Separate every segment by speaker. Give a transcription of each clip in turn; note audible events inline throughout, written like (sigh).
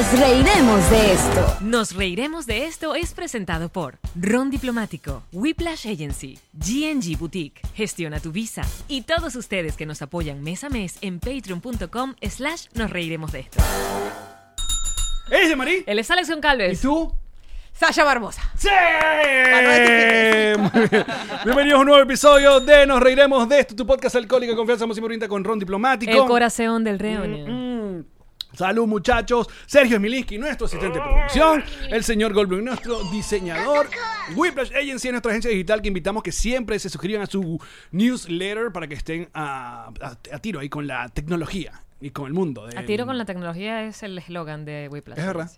Speaker 1: Nos reiremos de esto.
Speaker 2: Nos reiremos de esto es presentado por Ron Diplomático, Whiplash Agency, GNG Boutique, Gestiona tu Visa y todos ustedes que nos apoyan mes a mes en patreon.com slash nos reiremos de esto.
Speaker 3: ¿Eres de Marí?
Speaker 2: Él es Alex
Speaker 3: ¿Y
Speaker 2: Goncalves.
Speaker 3: tú?
Speaker 4: Sasha Barbosa.
Speaker 3: ¡Sí! Bienvenidos a un nuevo episodio de Nos Reiremos de esto, tu podcast alcohólico de confianza música brinda con Ron Diplomático.
Speaker 2: El corazón del reunión.
Speaker 3: Mm. Salud muchachos, Sergio Smilinski, nuestro asistente de producción, el señor Goldblum, nuestro diseñador, Whiplash Agency, nuestra agencia digital que invitamos que siempre se suscriban a su newsletter para que estén a, a- a tiro ahí con la tecnología y con el mundo.
Speaker 2: A
Speaker 3: del-
Speaker 2: tiro con la tecnología es el eslogan de Whiplash.
Speaker 3: Es verdad.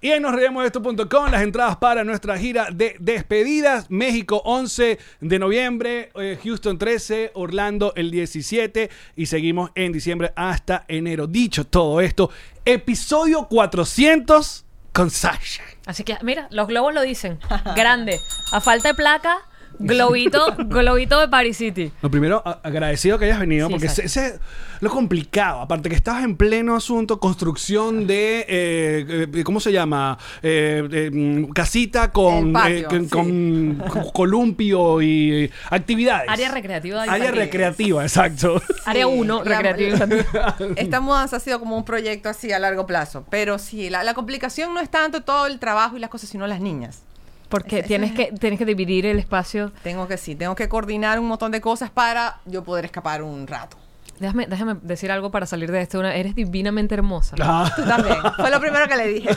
Speaker 3: Y en nosreiremosdeesto.com las entradas para nuestra gira de despedidas. México 11 de noviembre, eh, Houston 13, Orlando el 17 y seguimos en diciembre hasta enero. Dicho todo esto, episodio 400 con Sasha.
Speaker 2: Así que, mira, los globos lo dicen. Grande. A falta de placa, globito, globito de Paris City.
Speaker 3: Lo primero, agradecido que hayas venido,
Speaker 2: Sí,
Speaker 3: porque ese, ese- lo complicado. Aparte que estabas en pleno asunto, construcción de, eh, eh, ¿cómo se llama? Eh, eh, mm, casita con,
Speaker 4: El patio,
Speaker 3: eh, con,
Speaker 4: sí.
Speaker 3: con co- columpio y eh, actividades.
Speaker 2: Área recreativa
Speaker 3: Área
Speaker 2: infantil.
Speaker 3: recreativa, exacto.
Speaker 2: Área 1,
Speaker 4: La-
Speaker 2: recreativa. (laughs)
Speaker 4: Esta mudanza ha sido como un proyecto así a largo plazo. Pero sí, la, la complicación no es tanto todo el trabajo y las cosas, sino las niñas.
Speaker 2: Porque
Speaker 4: Ese-
Speaker 2: tienes que, tienes que dividir el espacio.
Speaker 4: Tengo que sí, tengo que coordinar un montón de cosas para yo poder escapar un rato.
Speaker 2: Déjame, déjame decir algo para salir de esto. Una- eres divinamente hermosa.
Speaker 3: Ah,
Speaker 4: Tú también. Fue lo primero que le dije vi,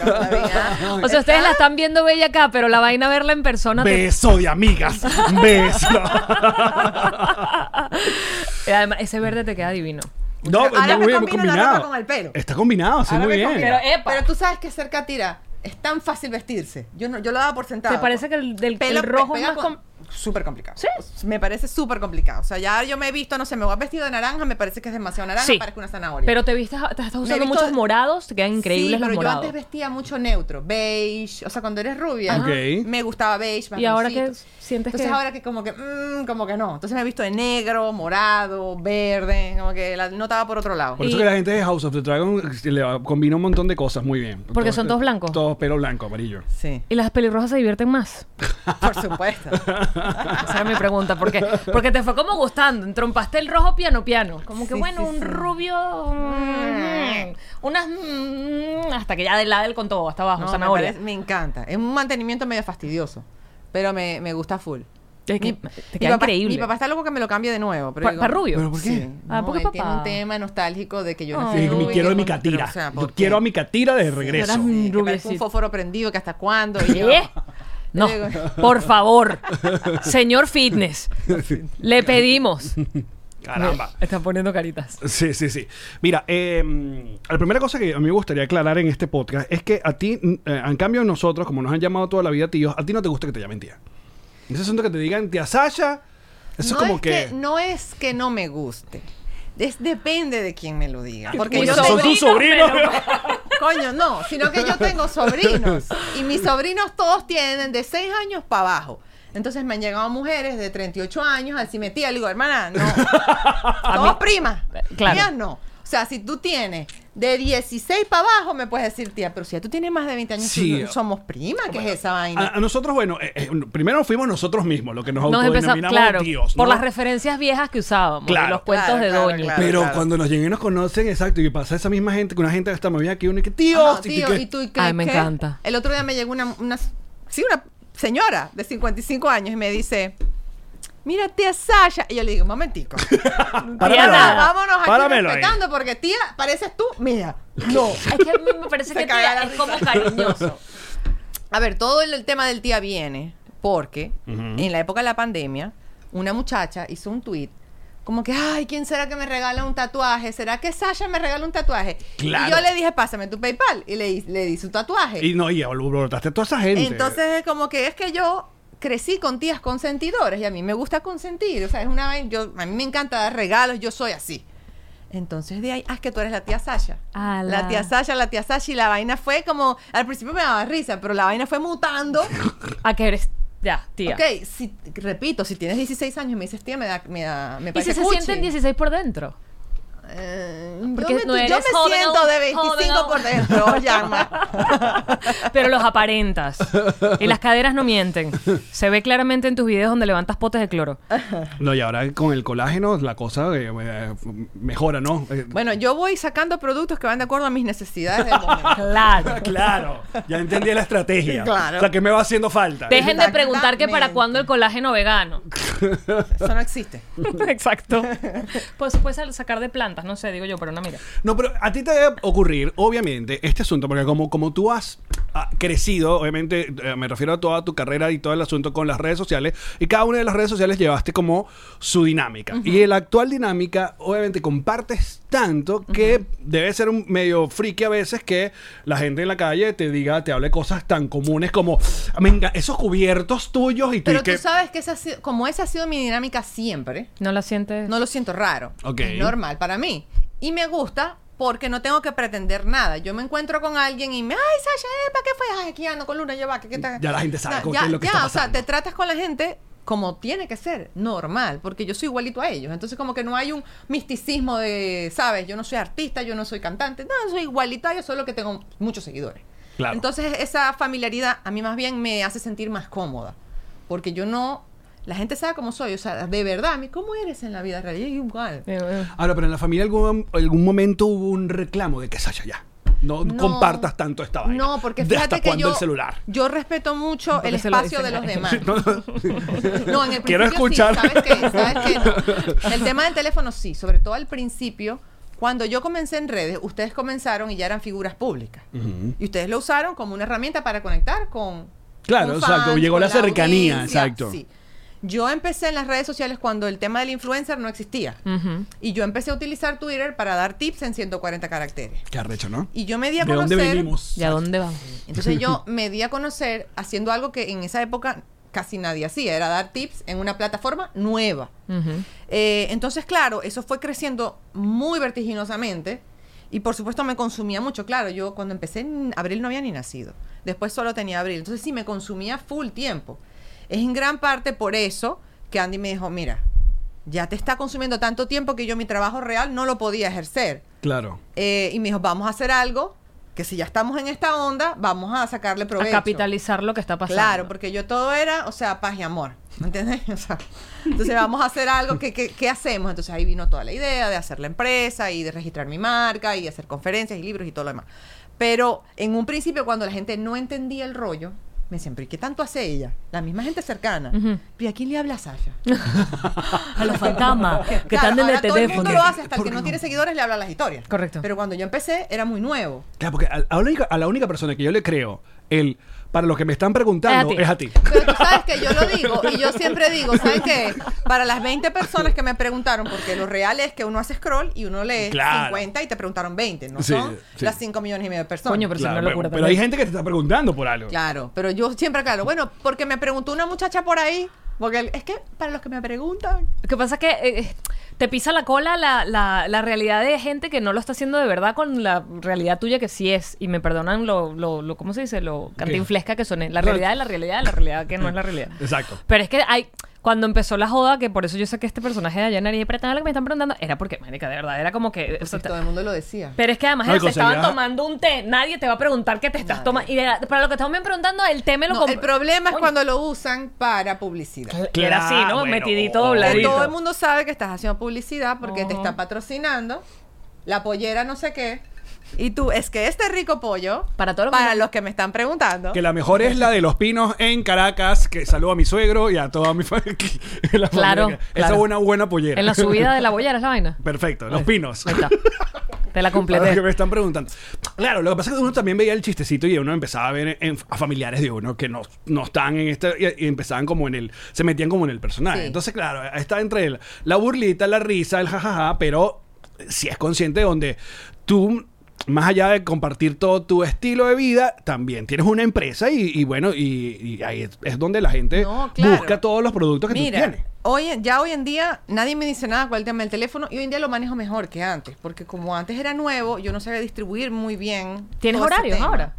Speaker 4: ¿ah? (laughs)
Speaker 2: O sea, ustedes la están viendo bella acá, pero la vaina verla en persona. te-
Speaker 3: beso de amigas. (laughs) Beso.
Speaker 2: Además, ese verde te queda divino.
Speaker 3: No,
Speaker 4: Ahora
Speaker 3: no,
Speaker 4: me la
Speaker 3: combinado.
Speaker 4: ropa con el pelo.
Speaker 3: Está combinado, sí,
Speaker 4: Ahora
Speaker 3: muy bien.
Speaker 2: Pero.
Speaker 4: Pero tú sabes que ser catira es tan fácil vestirse. Yo no, yo lo daba por sentado.
Speaker 2: ¿Te parece que el, del,
Speaker 4: pelo
Speaker 2: el rojo es
Speaker 4: pega
Speaker 2: más
Speaker 4: con-
Speaker 2: com-
Speaker 4: súper complicado.
Speaker 2: ¿Sí?
Speaker 4: Me parece súper complicado. O sea, ya yo me he visto, no sé, me voy a vestido de naranja, me parece que es demasiado naranja,
Speaker 2: Sí.
Speaker 4: parece una zanahoria.
Speaker 2: Pero te viste, te estás usando
Speaker 4: visto-
Speaker 2: muchos morados, te quedan increíbles
Speaker 4: sí,
Speaker 2: los
Speaker 4: pero yo
Speaker 2: morados.
Speaker 4: antes vestía mucho neutro, beige, o sea, cuando eres rubia,
Speaker 3: Ok.
Speaker 4: me gustaba beige,
Speaker 2: Y ahora que
Speaker 4: marroncito.
Speaker 2: Sientes
Speaker 4: Entonces
Speaker 2: que-
Speaker 4: ahora que como que, mm, como que no. Entonces me he visto de negro, morado, verde, como que la notaba por otro lado.
Speaker 3: Por eso
Speaker 2: Y-
Speaker 3: que la gente de House of the Dragon le va- combina un montón de cosas muy bien.
Speaker 2: Porque son todos blancos.
Speaker 3: Todos pelo blanco, amarillo.
Speaker 4: Sí,
Speaker 2: Y las pelirrojas se divierten más. (laughs)
Speaker 4: por supuesto.
Speaker 2: Esa era mi pregunta. ¿Por qué? Porque te fue como gustando. Entrompaste el rojo piano piano. Como que
Speaker 4: Sí,
Speaker 2: bueno,
Speaker 4: sí,
Speaker 2: un
Speaker 4: sí.
Speaker 2: rubio. mm, unas. mm, hasta que ya del lado con todo, hasta abajo,
Speaker 4: No, me,
Speaker 2: zanahoria.
Speaker 4: parece- me encanta. Es un mantenimiento medio fastidioso, pero me, me gusta full.
Speaker 2: Es que
Speaker 4: Mi-
Speaker 2: te
Speaker 4: mi
Speaker 2: queda
Speaker 4: papá,
Speaker 2: increíble.
Speaker 4: Mi papá está loco que me lo cambie de nuevo. Pero
Speaker 2: Pa- rubio.
Speaker 3: ¿Pero por qué?
Speaker 4: Sí.
Speaker 2: Ah,
Speaker 4: No,
Speaker 2: ¿por qué
Speaker 4: él
Speaker 2: papá?
Speaker 4: tiene un tema nostálgico de que yo nací
Speaker 3: Sí,
Speaker 4: rubia,
Speaker 3: me quiero a mi catira.
Speaker 4: o sea,
Speaker 3: Yo
Speaker 4: ¿por
Speaker 3: quiero a mi catira de regreso.
Speaker 4: Sí, que un fósforo prendido que hasta cuándo. Y yo,
Speaker 2: ¿Qué? No, (laughs) por favor, (laughs) señor Fitness, le pedimos.
Speaker 3: Caramba.
Speaker 2: Están poniendo caritas.
Speaker 3: Sí, sí, sí. Mira, eh, la primera cosa que a mí me gustaría aclarar en este podcast es que a ti, eh, en cambio nosotros, como nos han llamado toda la vida tíos, a ti no te gusta que te llamen tía. Ese asunto que te digan tía Sasha, eso
Speaker 4: no
Speaker 3: es como
Speaker 4: es
Speaker 3: que...
Speaker 4: No es que no me guste. Es, depende de quién me lo diga. Porque
Speaker 3: Bueno,
Speaker 4: yo
Speaker 3: son tus sobrinos. (laughs)
Speaker 4: Coño, no, sino que yo tengo sobrinos. (laughs) Y mis sobrinos todos tienen de 6 años para abajo. Entonces me han llegado mujeres de 38 años a decirme, tía, le digo, hermana, no. (laughs) Somos primas.
Speaker 2: Claro.
Speaker 4: Mías no. O sea, si tú tienes De 16 para abajo me puedes decir, tía, pero si ya tú tienes más de 20 años,
Speaker 3: Sí.
Speaker 4: tú- somos prima, ¿qué es esa vaina?
Speaker 3: A, a nosotros, bueno, eh, eh, primero fuimos nosotros mismos, lo que nos,
Speaker 5: Nos empezamos,
Speaker 3: autodenominamos
Speaker 5: claro,
Speaker 3: tíos.
Speaker 5: por las referencias viejas que usábamos,
Speaker 3: Claro.
Speaker 5: los cuentos
Speaker 4: Claro,
Speaker 5: de
Speaker 4: claro,
Speaker 5: Doña.
Speaker 4: claro.
Speaker 3: Pero cuando nos lleguen y nos conocen, exacto, y pasa esa misma gente, que una gente hasta me veía aquí, uno y que tío,
Speaker 4: Ajá,
Speaker 3: y que-
Speaker 4: tío,
Speaker 3: que-
Speaker 4: ¿y tú y qué-
Speaker 5: Ay, me encanta.
Speaker 4: El otro día me llegó una, una, sí, una señora de 55 años y me dice, mira, tía Sasha. Y yo le digo, un momentico. (laughs)
Speaker 5: Nada.
Speaker 3: ahí.
Speaker 4: Vámonos aquí
Speaker 3: Páramelo ahí.
Speaker 4: respetando porque tía, pareces tú. Mira, no.
Speaker 5: Es que a mí me parece (laughs)
Speaker 4: Se
Speaker 5: que tía es
Speaker 4: risa.
Speaker 5: como cariñoso. (laughs)
Speaker 4: A ver, todo el, el tema del tía viene porque en la época de la pandemia, una muchacha hizo un tweet como que, ay, ¿quién será que me regala un tatuaje? ¿Será que Sasha me regala un tatuaje?
Speaker 3: Claro.
Speaker 4: Y yo le dije, pásame tu PayPal. Y le, di- le di su tatuaje.
Speaker 3: Y no, y brotaste a toda esa gente.
Speaker 4: Entonces es como que es que yo crecí con tías consentidoras y a mí me gusta consentir. O sea, es una vaina- yo A mí me encanta dar regalos, yo soy así. Entonces de ahí, ah, es que tú eres la tía Sasha.
Speaker 5: Ala.
Speaker 4: La tía Sasha, la tía Sasha y la vaina fue como, al principio me daba risa, pero la vaina fue mutando. (laughs)
Speaker 5: A que eres, ya, tía.
Speaker 4: Ok, si, repito, si tienes 16 años y me dices tía, me da, me da, me
Speaker 5: ¿Y
Speaker 4: parece
Speaker 5: si se
Speaker 4: cuchi.
Speaker 5: sienten 16 por dentro?
Speaker 4: Eh,
Speaker 5: Porque
Speaker 4: yo me,
Speaker 5: no
Speaker 4: yo
Speaker 5: eres
Speaker 4: me
Speaker 5: joven
Speaker 4: siento
Speaker 5: aún,
Speaker 4: de 25
Speaker 5: joven aún.
Speaker 4: por dentro, llama. (laughs)
Speaker 5: Pero los aparentas. Y las caderas no mienten. Se ve claramente en tus videos donde levantas potes de cloro.
Speaker 3: No, y ahora con el colágeno la cosa eh, eh, mejora, ¿no? Eh,
Speaker 4: Bueno, yo voy sacando productos que van de acuerdo a mis necesidades del momento. (laughs)
Speaker 5: Claro. (laughs)
Speaker 3: claro, ya entendí la estrategia.
Speaker 4: Claro.
Speaker 3: O sea, que me va haciendo falta.
Speaker 5: Dejen de preguntar que para cuándo el colágeno vegano.
Speaker 4: Eso no existe.
Speaker 5: Exacto. Pues se puede sacar de no sé, digo yo, pero no mira.
Speaker 3: No, pero a ti te debe ocurrir, obviamente, este asunto, porque como, como tú has ah, crecido, obviamente, eh, me refiero a toda tu carrera y todo el asunto con las redes sociales, y cada una de las redes sociales llevaste como su dinámica. Y en la actual dinámica, obviamente, compartes tanto que debe ser un medio friki a veces que la gente en la calle te diga, te hable cosas tan comunes como, venga, esos cubiertos tuyos y tú
Speaker 4: Pero
Speaker 3: y que...
Speaker 4: tú sabes que esa ha sido- como esa ha sido mi dinámica siempre,
Speaker 5: ¿No la sientes?
Speaker 4: no lo siento raro.
Speaker 3: Ok.
Speaker 4: Es normal para mí. Y me gusta porque no tengo que pretender nada. Yo me encuentro con alguien y me, ay, Sasha, ¿para qué fue? Ay, aquí ando con Luna, ya va, que qué tal?"
Speaker 3: Ya la gente sabe con
Speaker 4: ya,
Speaker 3: qué es lo que
Speaker 4: ya,
Speaker 3: está
Speaker 4: o sea,
Speaker 3: pasando.
Speaker 4: te tratas con la gente como tiene que ser, normal, porque yo soy igualito a ellos. Entonces, como que no hay un misticismo de, ¿sabes? Yo no soy artista, yo no soy cantante. No, soy igualito a ellos, solo que tengo muchos seguidores.
Speaker 3: Claro.
Speaker 4: Entonces, esa familiaridad a mí más bien me hace sentir más cómoda. Porque yo no. La gente sabe cómo soy. O sea, de verdad, ¿cómo eres en la vida real? Yo igual.
Speaker 5: Eh.
Speaker 3: Ahora, pero en la familia algún, algún momento hubo un reclamo de que Sasha ya. No,
Speaker 4: No.
Speaker 3: compartas tanto esta vaina.
Speaker 4: No, porque
Speaker 3: ¿De
Speaker 4: fíjate
Speaker 3: ¿Hasta
Speaker 4: que
Speaker 3: cuándo
Speaker 4: yo,
Speaker 3: el celular?
Speaker 4: yo respeto mucho
Speaker 5: ¿Por
Speaker 4: el espacio de los demás. (laughs) No, en el
Speaker 3: Quiero escuchar.
Speaker 4: sí, ¿sabes qué? ¿Sabes qué? No. (laughs) El tema del teléfono sí, sobre todo al principio. Cuando yo comencé en redes, ustedes comenzaron y ya eran figuras públicas. Y ustedes lo usaron como una herramienta para conectar con.
Speaker 3: Claro,
Speaker 4: con
Speaker 3: exacto, llegó
Speaker 4: con
Speaker 3: la cercanía, exacto.
Speaker 4: sí. Yo empecé en las redes sociales cuando el tema del influencer no existía. Y yo empecé a utilizar Twitter para dar tips en 140 caracteres.
Speaker 3: Qué arrecho, ¿no?
Speaker 4: Y yo me di a
Speaker 3: ¿De dónde
Speaker 4: conocer.
Speaker 3: venimos?
Speaker 5: ¿Y a dónde vamos?
Speaker 4: Entonces (laughs) yo me di a conocer haciendo algo que en esa época casi nadie hacía, era dar tips en una plataforma nueva. Eh, entonces, claro, eso fue creciendo muy vertiginosamente y por supuesto me consumía mucho. Claro, yo cuando empecé en abril no había ni nacido, después solo tenía abril, entonces sí me consumía full tiempo. Es en gran parte por eso que Andy me dijo, mira, ya te está consumiendo tanto tiempo que yo mi trabajo real no lo podía ejercer.
Speaker 3: Claro.
Speaker 4: Eh, y me dijo, vamos a hacer algo que si ya estamos en esta onda, vamos a sacarle
Speaker 5: A
Speaker 4: provecho.
Speaker 5: capitalizar lo que está pasando.
Speaker 4: Claro, porque yo todo era, o sea, paz y amor. ¿Me entiendes? (laughs) O sea, entonces vamos a hacer algo que, que, ¿qué hacemos? Entonces ahí vino toda la idea de hacer la empresa y de registrar mi marca y hacer conferencias y libros y todo lo demás. Pero en un principio, cuando la gente no entendía el rollo, me decían, ¿pero y qué tanto hace ella? La misma gente cercana.
Speaker 5: Ujú.
Speaker 4: ¿Pero a quién le habla Sasha? (laughs)
Speaker 5: A los fantasmas que
Speaker 4: Claro,
Speaker 5: están en el
Speaker 4: ahora todo el
Speaker 5: teléfono.
Speaker 4: mundo lo hace, hasta el
Speaker 3: ¿Por
Speaker 4: que no? tiene seguidores le habla las historias.
Speaker 5: Correcto.
Speaker 4: Pero cuando yo empecé, era muy nuevo.
Speaker 3: Claro, porque a, a la única, a la única persona que yo le creo, el para los que me están preguntando,
Speaker 5: Es a ti.
Speaker 3: es a ti.
Speaker 4: Pero tú sabes que yo lo digo y yo siempre digo, ¿saben qué? Para las 20 personas que me preguntaron, porque lo real es que uno hace scroll y uno lee
Speaker 3: Claro.
Speaker 4: 50 y te preguntaron 20, no
Speaker 3: Sí,
Speaker 4: son
Speaker 3: sí.
Speaker 4: las 5 millones y medio de personas.
Speaker 5: Coño, pero
Speaker 3: Claro,
Speaker 5: no locura
Speaker 3: pero, pero hay gente que te está preguntando por algo.
Speaker 4: Claro, pero yo siempre claro, bueno, porque me preguntó una muchacha por ahí, porque el- es que para los que me preguntan,
Speaker 5: Lo que pasa es que eh, te pisa la cola la, la, la realidad de gente que no lo está haciendo de verdad con la realidad tuya que sí es. Y me perdonan lo, lo, lo ¿cómo se dice? Lo cantinflesca que soné. La realidad de la realidad de la realidad que no es la realidad. (laughs)
Speaker 3: Exacto.
Speaker 5: Pero es que hay,
Speaker 2: cuando empezó la joda, que por eso yo sé que este personaje de Ayanari y pero lo que me están preguntando, era porque, marica, de verdad, era como que... o sea,
Speaker 4: todo el mundo lo decía.
Speaker 2: pero es que además
Speaker 3: No,
Speaker 2: se estaban tomando un té. Nadie te va a preguntar qué te estás
Speaker 4: Nadie.
Speaker 2: tomando. Y para lo que estamos preguntando, el té me lo
Speaker 4: No, el problema es cuando lo usan para publicidad.
Speaker 2: Que era así, ¿no?
Speaker 3: Bueno,
Speaker 2: Metidito, dobladito.
Speaker 4: todo el mundo sabe que estás haciendo publicidad porque te está patrocinando la pollera no sé qué. Y tú, es que este rico pollo,
Speaker 2: Para todo lo que-
Speaker 4: para los que me están preguntando,
Speaker 3: Que la mejor es la de los pinos en Caracas, que saludo a mi suegro y a toda mi (laughs) familia. la
Speaker 2: Claro.
Speaker 3: Esa
Speaker 2: claro.
Speaker 3: es una buena pollera.
Speaker 2: En la subida de la bollera es la vaina.
Speaker 3: Perfecto, los pinos.
Speaker 2: Ahí está. Te la
Speaker 3: Para los que
Speaker 2: completé.
Speaker 3: me están preguntando. Claro, lo que pasa es que uno también veía el chistecito y uno empezaba a ver en- a familiares de uno que no, no están en este y, y empezaban como en el se metían como en el personaje.
Speaker 4: Sí.
Speaker 3: Entonces, claro, está entre el- la burlita, la risa, el jajaja, pero si es consciente donde tú más allá de compartir todo tu estilo de vida, también tienes una empresa y, y bueno, y, y ahí es, es donde la gente
Speaker 4: No, claro.
Speaker 3: busca todos los productos que tú tienes.
Speaker 4: hoy, en- ya hoy en día nadie me dice nada con el tema del teléfono y hoy en día lo manejo mejor que antes, porque como antes era nuevo, yo no sabía distribuir muy bien.
Speaker 2: ¿Tienes horarios ahora?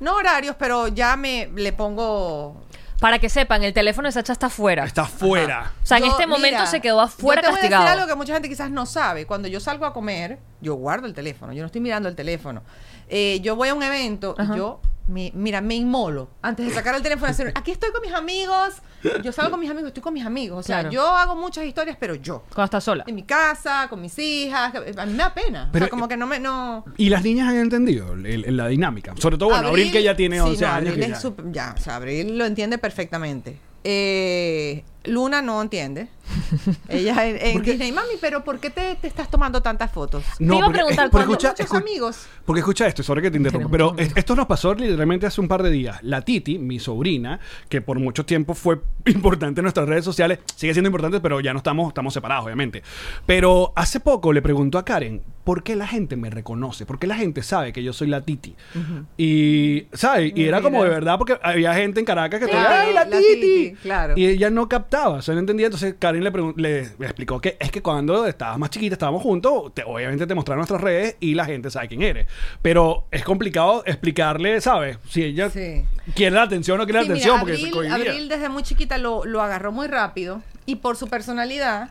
Speaker 4: No horarios, pero ya me le pongo...
Speaker 2: Para que sepan, el teléfono de Sacha está afuera.
Speaker 3: Está fuera.
Speaker 2: O sea, en
Speaker 4: Yo,
Speaker 2: este momento
Speaker 4: mira,
Speaker 2: se quedó afuera
Speaker 4: yo te voy a decir
Speaker 2: castigado.
Speaker 4: algo que mucha gente quizás no sabe. Cuando yo salgo a comer, yo guardo el teléfono. Yo no estoy mirando el teléfono. Eh, yo voy a un evento
Speaker 2: Ajá.
Speaker 4: y yo, me- mira, me inmolo. Antes de sacar el teléfono hacer, aquí estoy con mis amigos. Yo salgo con mis amigos, estoy con mis amigos. O sea,
Speaker 2: Claro.
Speaker 4: yo hago muchas historias, pero yo.
Speaker 2: Cuando estás sola.
Speaker 4: En mi casa, con mis hijas. A mí me da pena.
Speaker 3: Pero-
Speaker 4: o sea, como que no me... No...
Speaker 3: Y las niñas han entendido el- el- la dinámica. Sobre todo, bueno, Abril, que ya tiene
Speaker 4: sí,
Speaker 3: 11
Speaker 4: no,
Speaker 3: años.
Speaker 4: Abril
Speaker 3: que
Speaker 4: es
Speaker 3: ya-
Speaker 4: súper- ya, o sea, Abril lo entiende perfectamente. Eh, Luna no entiende. (laughs) Ella en, en Disney, mami, pero ¿por qué te, te estás tomando tantas fotos?
Speaker 2: Te iba a preguntar,
Speaker 3: porque
Speaker 2: cuando-
Speaker 4: Muchos amigos.
Speaker 3: Porque escucha esto, sorry que te interrumpa,
Speaker 2: Tenemos
Speaker 3: pero es- esto nos pasó literalmente hace un par de días. La Titi, mi sobrina, que por mucho tiempo fue (laughs) importante en nuestras redes sociales, sigue siendo importante, pero ya no estamos, estamos separados, obviamente. Pero hace poco le preguntó a Karen, ¿por qué la gente me reconoce? ¿Por qué la gente sabe que yo soy la Titi? Y, ¿sabes? Y era como de verdad, porque había gente en Caracas que
Speaker 4: Claro,
Speaker 3: decía, ¡ay, la,
Speaker 4: la
Speaker 3: Titi!
Speaker 4: Titi, claro.
Speaker 3: Y ella no captaba, o sea, no entendía. Entonces Karen le, le, le explicó que es que cuando estabas más chiquita, estábamos juntos, te- obviamente te mostraron nuestras redes y la gente sabe quién eres. Pero es complicado explicarle, ¿sabes? Si ella
Speaker 4: Sí.
Speaker 3: quiere la atención o no quiere
Speaker 4: Sí,
Speaker 3: la
Speaker 4: mira,
Speaker 3: atención, porque.
Speaker 4: Abril desde muy chiquita lo, lo agarró muy rápido y por su personalidad,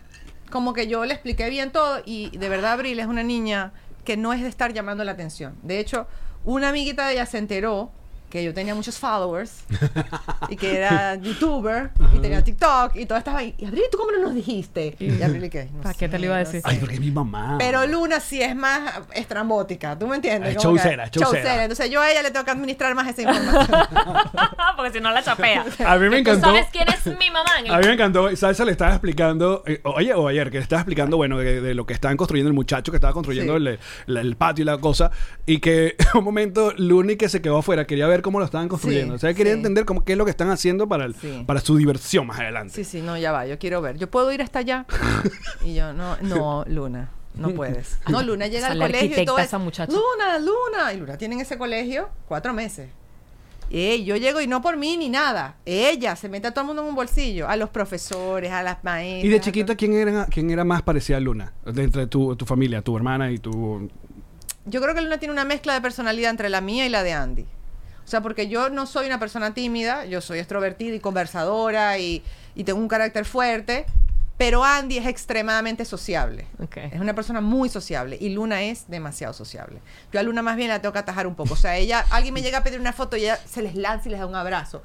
Speaker 4: como que yo le expliqué bien todo y de verdad Abril es una niña que no es de estar llamando la atención. De hecho, una amiguita de ella se enteró que yo tenía muchos followers (laughs) y que era youtuber y tenía TikTok y todo estaba ahí. Y Abril, ¿tú cómo no nos dijiste? Y Abril, ¿qué? No
Speaker 2: ¿Para qué te lo iba a decir?
Speaker 3: Ay, porque es mi mamá.
Speaker 4: Pero Luna sí es más estrambótica, ¿tú me entiendes?
Speaker 3: Chaucera, chaucera.
Speaker 4: Entonces yo a ella le tengo que administrar más esa información. (laughs)
Speaker 2: Porque si no la chapea. (laughs)
Speaker 3: A mí me
Speaker 2: ¿Tú
Speaker 3: encantó.
Speaker 2: sabes quién es mi mamá?
Speaker 3: A mí me encantó. Salsa le estaba explicando, eh, oye, o ayer, que le estaba explicando, bueno, de, de lo que estaban construyendo el muchacho que estaba construyendo
Speaker 4: Sí.
Speaker 3: el, el- el patio y la cosa. Y que en un momento Luni que se quedó afuera quería ver cómo lo estaban construyendo.
Speaker 4: Sí,
Speaker 3: o sea, quería
Speaker 4: sí.
Speaker 3: entender cómo, qué es lo que están haciendo para, el-
Speaker 4: Sí.
Speaker 3: para su diversión más adelante.
Speaker 4: Sí, sí, no, ya va, yo quiero ver. Yo puedo ir hasta allá. (laughs) Y yo, no, no, Luna, no puedes. No, Luna llega al colegio y todo es,
Speaker 2: esa muchacha.
Speaker 4: Luna, Luna. Y Luna tiene en ese colegio cuatro meses. Y yo llego y no por mí ni nada. Ella se mete a todo el mundo en un bolsillo. A los profesores, a las maestras.
Speaker 3: Y de chiquita, ¿quién era, quién era más parecida a Luna? De entre tu, tu familia, tu hermana y tu...
Speaker 4: Yo creo que Luna tiene una mezcla de personalidad entre la mía y la de Andy. O sea, porque yo no soy una persona tímida, yo soy extrovertida y conversadora y, y tengo un carácter fuerte, pero Andy es extremadamente sociable. Es una persona muy sociable y Luna es demasiado sociable. Yo a Luna más bien la tengo que atajar un poco. O sea, ella, alguien me llega a pedir una foto y ella se les lanza y les da un abrazo.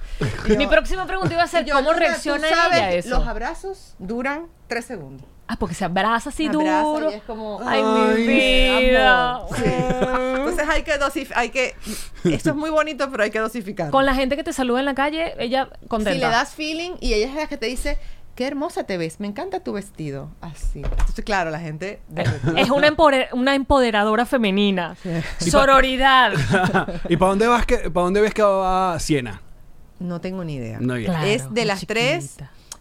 Speaker 4: Y
Speaker 2: Mi
Speaker 4: yo-
Speaker 2: próxima pregunta iba a ser,
Speaker 4: yo,
Speaker 2: ¿cómo
Speaker 4: Luna, ¿tú
Speaker 2: reacciona
Speaker 4: sabes?
Speaker 2: ella a eso?
Speaker 4: Los abrazos duran tres segundos.
Speaker 2: Ah, porque se abraza así
Speaker 4: Abraza
Speaker 2: duro.
Speaker 4: y es como,
Speaker 2: Ay,
Speaker 3: Ay,
Speaker 2: mi vida.
Speaker 4: Sí. Entonces hay que dosificar, hay que, esto es muy bonito, pero hay que dosificar.
Speaker 2: Con la gente que te saluda en la calle, ella contenta.
Speaker 4: Si le das feeling y ella es la que te dice, qué hermosa te ves, me encanta tu vestido. Así. Entonces, claro, la gente...
Speaker 2: Es una, una empoderadora femenina. Sororidad. (laughs)
Speaker 3: ¿Y para dónde vas que, para dónde ves que va Siena?
Speaker 4: No tengo ni idea.
Speaker 3: No, idea.
Speaker 2: Claro,
Speaker 4: es de las tres.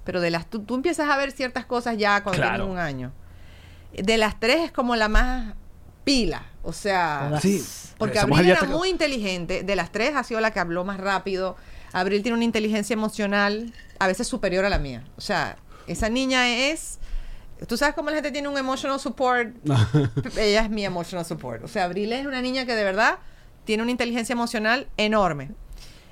Speaker 4: Pero de las tú, tú empiezas a ver ciertas cosas ya cuando
Speaker 3: Claro.
Speaker 4: tienes un año. De las tres es como la más pila, o sea,
Speaker 3: Sí.
Speaker 4: porque Abril era muy inteligente. De las tres ha sido la que habló más rápido. Abril tiene una inteligencia emocional a veces superior a la mía. O sea, esa niña es. Tú sabes cómo la gente tiene un emotional support. (laughs) Ella es mi emotional support. O sea, Abril es una niña que de verdad tiene una inteligencia emocional enorme.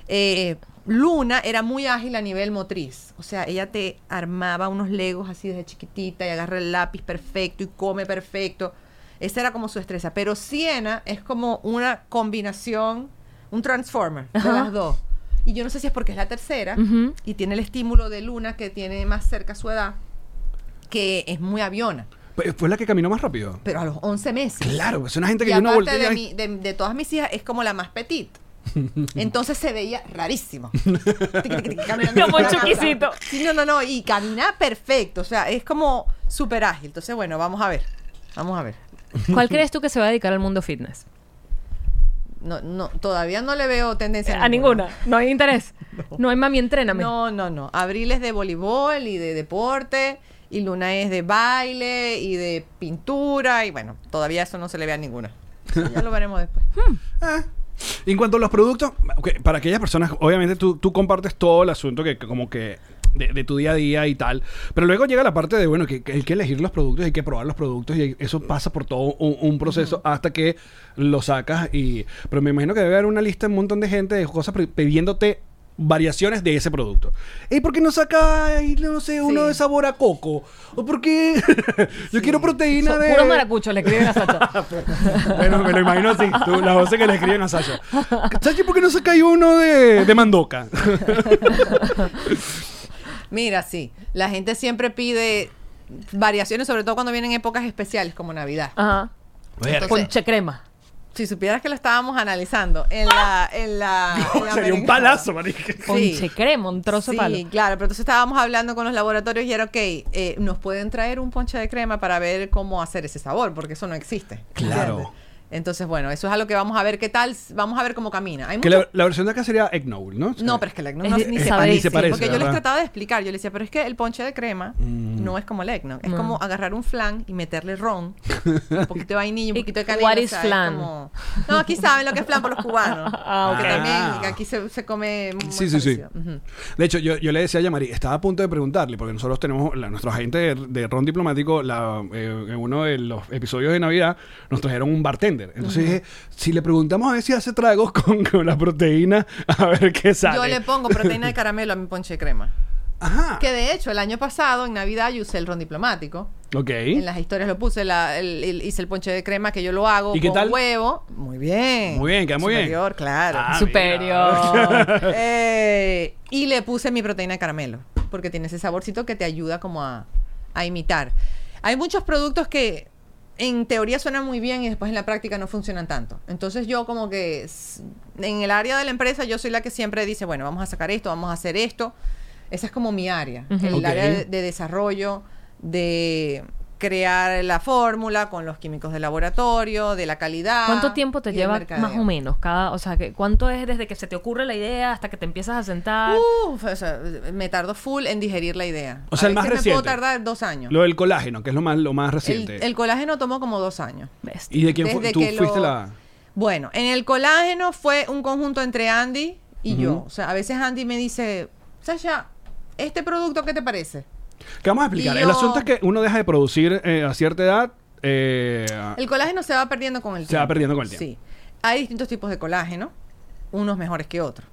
Speaker 4: Eh, Luna era muy ágil a nivel motriz. O sea, ella te armaba unos legos así desde chiquitita y agarra el lápiz perfecto y come perfecto. Esa era como su destreza. Pero Siena es como una combinación, un transformer de
Speaker 2: Ajá.
Speaker 4: las dos. Y yo no sé si es porque es la tercera y tiene el estímulo de Luna que tiene más cerca su edad, que es muy aviona.
Speaker 3: Pues Fue la que caminó más rápido.
Speaker 4: Pero a los 11 meses.
Speaker 3: Claro, es una gente que
Speaker 4: Y
Speaker 3: yo no voltea.
Speaker 4: de, mi- de- de todas mis hijas, es como la más petit. (laughs) Entonces se veía rarísimo. (laughs)
Speaker 2: Como Chuquisito.
Speaker 4: Sí, no, no, no. Y camina perfecto. O sea, es como súper ágil. Entonces, bueno, vamos a ver. Vamos a ver.
Speaker 2: ¿Cuál crees tú que se va a dedicar al mundo fitness?
Speaker 4: No, no, todavía no le veo tendencia
Speaker 2: A ninguna. No hay interés. No hay mami, entréname.
Speaker 4: No, no, no. Abril es de voleibol y de deporte. Y Luna es de baile y de pintura. Y bueno, todavía eso no se le ve a ninguna. Ya lo veremos después.
Speaker 3: Ah. Y en cuanto a los productos, para aquellas personas, obviamente tú, tú compartes todo el asunto que, que como que de, de tu día a día y tal, pero luego llega la parte de, bueno, que, que hay que elegir los productos, hay que probar los productos y eso pasa por todo un, un proceso hasta que lo sacas y... Pero me imagino que debe haber una lista de un montón de gente de cosas pidiéndote variaciones de ese producto. ¿Y por qué no saca, no sé, uno
Speaker 4: Sí.
Speaker 3: de sabor a coco? ¿O por qué (laughs) yo quiero proteína
Speaker 2: Son
Speaker 3: de...
Speaker 2: puros maracuchos, le escriben a Sacha. (laughs)
Speaker 3: Bueno, me lo imagino así, tú, las voces que le escriben a Sasha. Sachi, ¿por qué no saca ahí uno de, de Mandoca? (laughs)
Speaker 4: Mira, sí. La gente siempre pide variaciones, sobre todo cuando vienen épocas especiales como Navidad.
Speaker 2: Ajá.
Speaker 4: Entonces-
Speaker 2: Ponche crema.
Speaker 4: Si supieras que lo estábamos analizando en la... En la, en la
Speaker 3: Sería un palazo, marica.
Speaker 2: Ponche crema, un trozo
Speaker 4: sí,
Speaker 2: de palo.
Speaker 4: claro, pero entonces estábamos hablando con los laboratorios y era, ok, eh, nos pueden traer un ponche de crema para ver cómo hacer ese sabor, porque eso no existe.
Speaker 3: Claro.
Speaker 4: ¿entiendes? Entonces, bueno, eso es algo que vamos a ver qué tal, vamos a ver cómo camina. Hay
Speaker 3: Que
Speaker 4: mucho-
Speaker 3: la, la versión de acá sería Eggnog, ¿no?
Speaker 4: No, pero es que el
Speaker 2: Es
Speaker 4: no, ni, se parece,
Speaker 2: ni se
Speaker 3: parece,
Speaker 4: Porque yo les trataba de explicar. Yo les decía, pero es que el ponche de crema
Speaker 3: Mm.
Speaker 4: no es como el eggnog. Es como agarrar un flan y meterle ron, un (laughs) poquito de vainilla, un
Speaker 2: ¿Y
Speaker 4: poquito de canela.
Speaker 2: what
Speaker 4: o
Speaker 2: is
Speaker 4: sea, es
Speaker 2: flan?
Speaker 4: como- No, aquí saben lo que es flan por los cubanos. (laughs)
Speaker 2: Ah,
Speaker 3: ok.
Speaker 4: Que también
Speaker 3: Ah.
Speaker 4: aquí se, se come muy
Speaker 3: Sí, sí, sí. De hecho, yo, yo le decía a Yamari, estaba a punto de preguntarle, porque nosotros tenemos, la- nuestro agente de, de Ron Diplomático, la, eh, en uno de los episodios de Navidad, nos trajeron un bartender. Entonces dije, si le preguntamos a ver si hace tragos con, con la proteína, (laughs) a ver qué sale.
Speaker 4: Yo le pongo proteína de (laughs) caramelo a mi ponche de crema.
Speaker 3: Ajá.
Speaker 4: Que de hecho, el año pasado, en Navidad, yo usé el ron diplomático.
Speaker 3: Ok.
Speaker 4: En las historias lo puse, la- el- el- hice el ponche de crema que yo lo hago
Speaker 3: ¿Y qué
Speaker 4: con
Speaker 3: tal?
Speaker 4: huevo. Muy bien.
Speaker 3: Muy bien, queda muy bien.
Speaker 4: Superior, claro.
Speaker 3: Ah,
Speaker 2: Superior. (laughs)
Speaker 4: Eh, y le puse mi proteína de caramelo, porque tiene ese saborcito que te ayuda como a, a imitar. Hay muchos productos que en teoría suenan muy bien y después en la práctica no funcionan tanto. Entonces yo como que en el área de la empresa yo soy la que siempre dice, bueno, vamos a sacar esto, vamos a hacer esto. Esa es como mi área, el área de, de desarrollo, de crear la fórmula con los químicos de laboratorio, de la calidad.
Speaker 2: ¿Cuánto tiempo te lleva más o menos cada, o sea, que cuánto es desde que se te ocurre la idea hasta que te empiezas a sentar?
Speaker 4: Uf, o sea, me tardo full en digerir la idea.
Speaker 3: O sea,
Speaker 4: A
Speaker 3: el más
Speaker 4: veces me puedo
Speaker 3: reciente.
Speaker 4: tardar dos años.
Speaker 3: Lo del colágeno, que es lo más, lo más reciente.
Speaker 4: el colágeno tomó como dos años.
Speaker 2: Bestia.
Speaker 3: ¿Y de quién Tú fuiste
Speaker 4: lo-
Speaker 3: la...
Speaker 4: Bueno, en el colágeno fue un conjunto entre Andy y yo. O sea, a veces Andy me dice, Sasha, ¿este producto qué te parece?
Speaker 3: ¿Qué vamos a explicar?
Speaker 4: Y
Speaker 3: El
Speaker 4: yo-
Speaker 3: asunto es que uno deja de producir eh, a cierta edad. eh,
Speaker 4: El colágeno se va perdiendo con el
Speaker 3: Se
Speaker 4: tiempo.
Speaker 3: va perdiendo con el tiempo.
Speaker 4: Sí. Hay distintos tipos de colágeno, unos mejores que otros.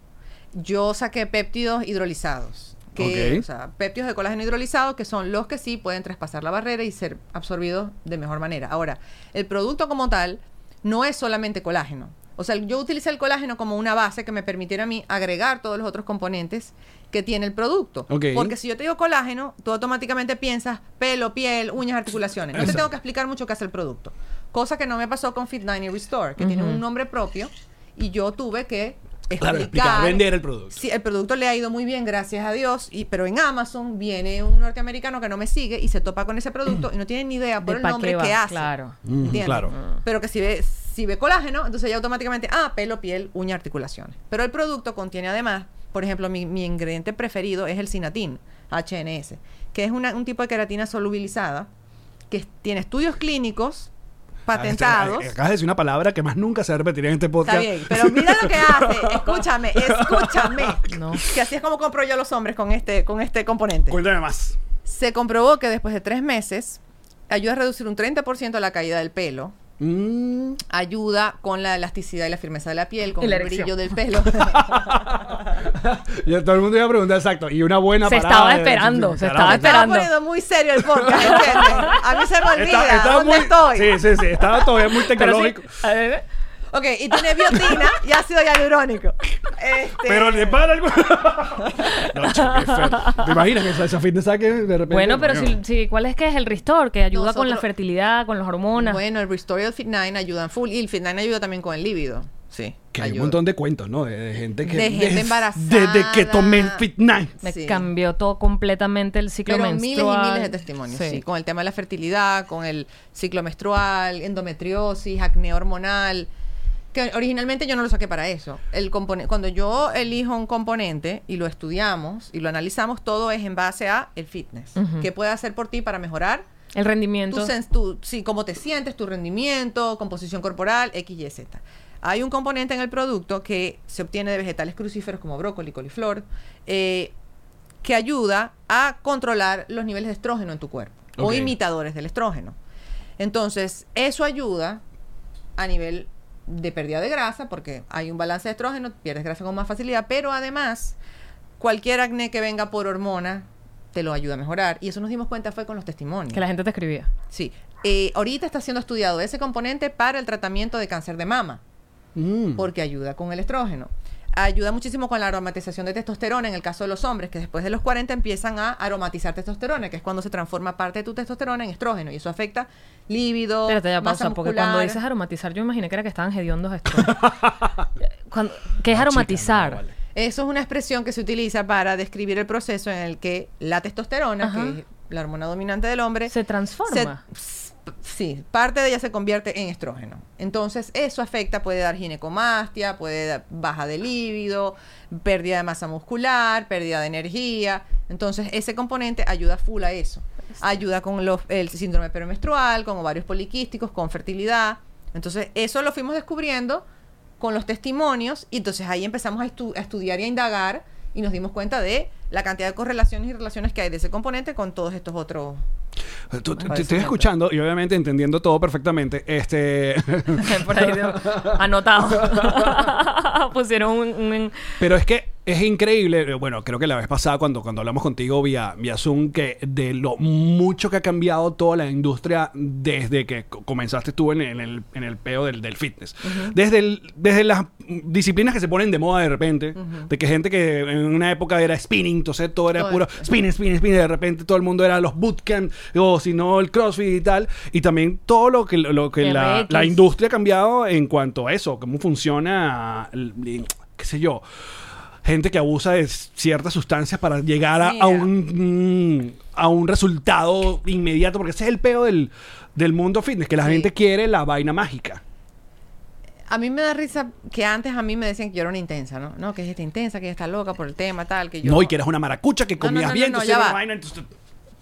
Speaker 4: Yo saqué péptidos hidrolizados. Que,
Speaker 3: Ok.
Speaker 4: O sea, péptidos de colágeno hidrolizado que son los que sí pueden traspasar la barrera y ser absorbidos de mejor manera. Ahora, el producto como tal no es solamente colágeno. O sea, yo utilicé el colágeno como una base que me permitiera a mí agregar todos los otros componentes que tiene el producto. Porque si yo te digo colágeno, tú automáticamente piensas pelo, piel, uñas, articulaciones. No te tengo que explicar mucho qué hace el producto. Cosa que no me pasó con Fit9 y Restore, que tiene un nombre propio y yo tuve que explicar.
Speaker 3: Claro, explicar, vender el producto.
Speaker 4: Sí, el producto le ha ido muy bien, gracias a Dios, y, pero en Amazon viene un norteamericano que no me sigue y se topa con ese producto y no tiene ni idea por
Speaker 2: De
Speaker 4: el nombre
Speaker 2: qué va,
Speaker 4: que hace.
Speaker 2: claro.
Speaker 4: ¿Entiendes?
Speaker 3: claro.
Speaker 4: Pero que si ve, si ve colágeno, entonces ya automáticamente, ah, pelo, piel, uña, articulaciones. Pero el producto contiene además, por ejemplo, mi, mi ingrediente preferido es el cinatín, HNS, que es una- un tipo de queratina solubilizada que tiene estudios clínicos patentados.
Speaker 3: Ah, Acabas de decir una palabra que más nunca se va a repetir en este
Speaker 4: Está
Speaker 3: podcast.
Speaker 4: bien, pero mira lo que hace. (laughs) Escúchame, escúchame.
Speaker 2: No.
Speaker 4: Que así es como compro yo a los hombres con este, con este componente.
Speaker 3: Cuéntame más.
Speaker 4: Se comprobó que después de tres meses ayuda a reducir un 30% la caída del pelo,
Speaker 3: Mm.
Speaker 4: Ayuda con la elasticidad y la firmeza de la piel, con el
Speaker 2: erección.
Speaker 4: brillo del (laughs) pelo.
Speaker 3: Ya todo el mundo iba a preguntar exacto. Y una buena
Speaker 2: Se
Speaker 3: parada
Speaker 2: estaba
Speaker 3: de-
Speaker 2: esperando, se
Speaker 3: Caramba.
Speaker 2: estaba
Speaker 4: Me estaba
Speaker 2: esperando.
Speaker 4: poniendo muy serio el podcast, ¿entienden? A mí se me olvida
Speaker 3: Está- estaba
Speaker 4: dónde
Speaker 3: muy,
Speaker 4: estoy.
Speaker 3: Sí, sí, sí. Estaba todavía muy
Speaker 2: Pero sí,
Speaker 3: tecnológico.
Speaker 2: a ver,
Speaker 4: Ok, y tiene biotina y ácido hialurónico. Este,
Speaker 3: Pero le para algo. (laughs) no, chico, qué feo. ¿Te imaginas que esa, esa fitness saque de repente?
Speaker 2: Bueno, pero si, si- ¿cuál es que es el Restore? Que ayuda con la fertilidad, con las hormonas.
Speaker 4: Bueno, el Restore y el Fit9 ayudan full. Y el Fit9 ayuda también con el líbido. Sí.
Speaker 3: Que hay un montón de cuentos, ¿no? De, de gente que.
Speaker 4: De gente embarazada.
Speaker 3: Desde que tomé el Fit Night.
Speaker 2: Me
Speaker 4: Sí.
Speaker 2: cambió todo completamente el ciclo
Speaker 4: Pero miles y
Speaker 2: menstrual.
Speaker 4: miles de testimonios, sí.
Speaker 2: Sí.
Speaker 4: Con el tema de la fertilidad, con el ciclo menstrual, endometriosis, acné hormonal. Que originalmente yo no lo saqué para eso. El cuando yo elijo un componente y lo estudiamos y lo analizamos, todo es en base a el fitness. ¿Qué puede hacer por ti para mejorar
Speaker 2: El rendimiento.
Speaker 4: tu, sens- tu- sí, cómo te sientes, tu rendimiento, composición corporal, X, Y, Z. Hay un componente en el producto que se obtiene de vegetales crucíferos como brócoli, coliflor, eh, que ayuda a controlar los niveles de estrógeno en tu cuerpo o imitadores del estrógeno. Entonces, eso ayuda a nivel de pérdida de grasa, porque hay un balance de estrógeno, pierdes grasa con más facilidad, pero además, cualquier acné que venga por hormona te lo ayuda a mejorar. Y eso nos dimos cuenta fue con los testimonios.
Speaker 2: Que la gente te escribía.
Speaker 4: Sí. Eh, ahorita está siendo estudiado ese componente para el tratamiento de cáncer de mama,
Speaker 3: Mm.
Speaker 4: porque ayuda con el estrógeno. Ayuda muchísimo con la aromatización de testosterona en el caso de los hombres, que después de los 40 empiezan a aromatizar testosterona, que es cuando se transforma parte de tu testosterona en estrógeno, y eso afecta líbido,
Speaker 2: Espérate, ya
Speaker 4: masa
Speaker 2: pausa, porque cuando dices aromatizar, yo imaginé que era que estaban hediondos. (laughs) Cuando- ¿Qué es
Speaker 3: No,
Speaker 2: aromatizar?
Speaker 3: chica, no, vale.
Speaker 4: Eso es una expresión que se utiliza para describir el proceso en el que la testosterona,
Speaker 2: Ajá.
Speaker 4: que es la hormona dominante del hombre,
Speaker 2: Se transforma.
Speaker 4: se- sí, parte de ella se convierte en estrógeno. Entonces, eso afecta, puede dar ginecomastia, puede dar baja de líbido, pérdida de masa muscular, pérdida de energía. Entonces, ese componente ayuda full a eso. Ayuda con los, el síndrome premenstrual, con ovarios poliquísticos, con fertilidad. Entonces, eso lo fuimos descubriendo con los testimonios y entonces ahí empezamos a, estu- a estudiar y a indagar y nos dimos cuenta de la cantidad de correlaciones y relaciones que hay de ese componente con todos estos otros
Speaker 3: Tú- tú- te estoy escuchando y obviamente entendiendo todo perfectamente. Este. (laughs)
Speaker 2: Por ahí anotado. (laughs) (laughs) Pusieron un, un-
Speaker 3: Pero es que es increíble, eh, bueno, creo que la vez pasada cuando, cuando hablamos contigo vía, vía Zoom, que de lo mucho que ha cambiado toda la industria desde que co- comenzaste tú en, en el, en el peo del, del fitness. desde, el- desde las disciplinas que se ponen de moda de repente, de que gente que en una época era spinning, entonces todo era
Speaker 4: Todo
Speaker 3: puro spinning, spinning, spinning, de repente todo el mundo era los bootcamp, o si no el crossfit y tal, y también todo lo que, lo que la, la industria ha cambiado en cuanto a eso, cómo funciona, qué sé yo, gente que abusa de ciertas sustancias para llegar a, un mm, a un resultado inmediato, porque ese es el peo del, del mundo fitness, que la
Speaker 4: Sí.
Speaker 3: gente quiere la vaina mágica.
Speaker 4: A mí me da risa que antes a mí me decían que yo era una intensa, ¿no? No, que es esta intensa, que ella está loca por el tema, tal, que yo...
Speaker 3: No, y que eres una maracucha, que
Speaker 4: No, no,
Speaker 3: comías
Speaker 4: no, no,
Speaker 3: bien,
Speaker 4: no,
Speaker 3: entonces
Speaker 4: ya va.
Speaker 3: vaina, entonces-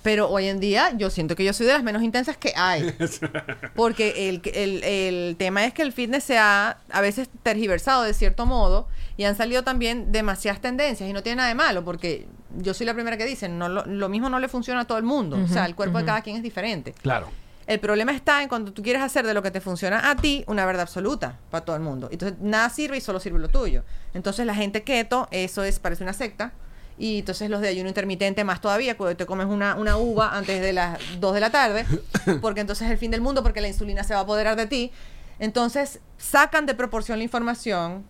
Speaker 4: Pero hoy en día yo siento que yo soy de las menos intensas que hay. (laughs) Porque el, el, el tema es que el fitness se ha a veces tergiversado de cierto modo y han salido también demasiadas tendencias y no tiene nada de malo porque yo soy la primera que dice, no, lo, lo mismo no le funciona a todo el mundo. o sea, el cuerpo de cada quien es diferente.
Speaker 3: Claro.
Speaker 4: El problema está en cuando tú quieres hacer de lo que te funciona a ti una verdad absoluta para todo el mundo. Entonces, nada sirve y solo sirve lo tuyo. Entonces, la gente keto, eso es, parece una secta. Y entonces los de ayuno intermitente más todavía, cuando te comes una, una uva antes de las 2 de la tarde, (coughs) porque entonces es el fin del mundo, porque la insulina se va a apoderar de ti. Entonces, sacan de proporción la información,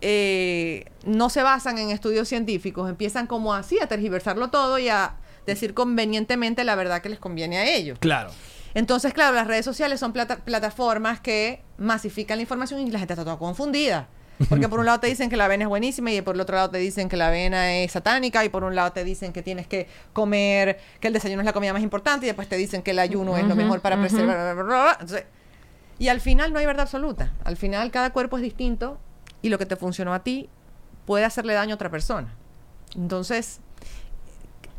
Speaker 4: eh, no se basan en estudios científicos, empiezan como así a tergiversarlo todo y a decir convenientemente la verdad que les conviene a ellos.
Speaker 3: Claro.
Speaker 4: Entonces, claro, las redes sociales son plata- plataformas que masifican la información y la gente está toda confundida. Porque por un lado te dicen que la avena es buenísima y por el otro lado te dicen que la avena es satánica y por un lado te dicen que tienes que comer, que el desayuno es la comida más importante y después te dicen que el ayuno es lo mejor para preservar. bla, bla, bla, bla. Entonces, y al final no hay verdad absoluta. Al final cada cuerpo es distinto y lo que te funcionó a ti puede hacerle daño a otra persona. Entonces,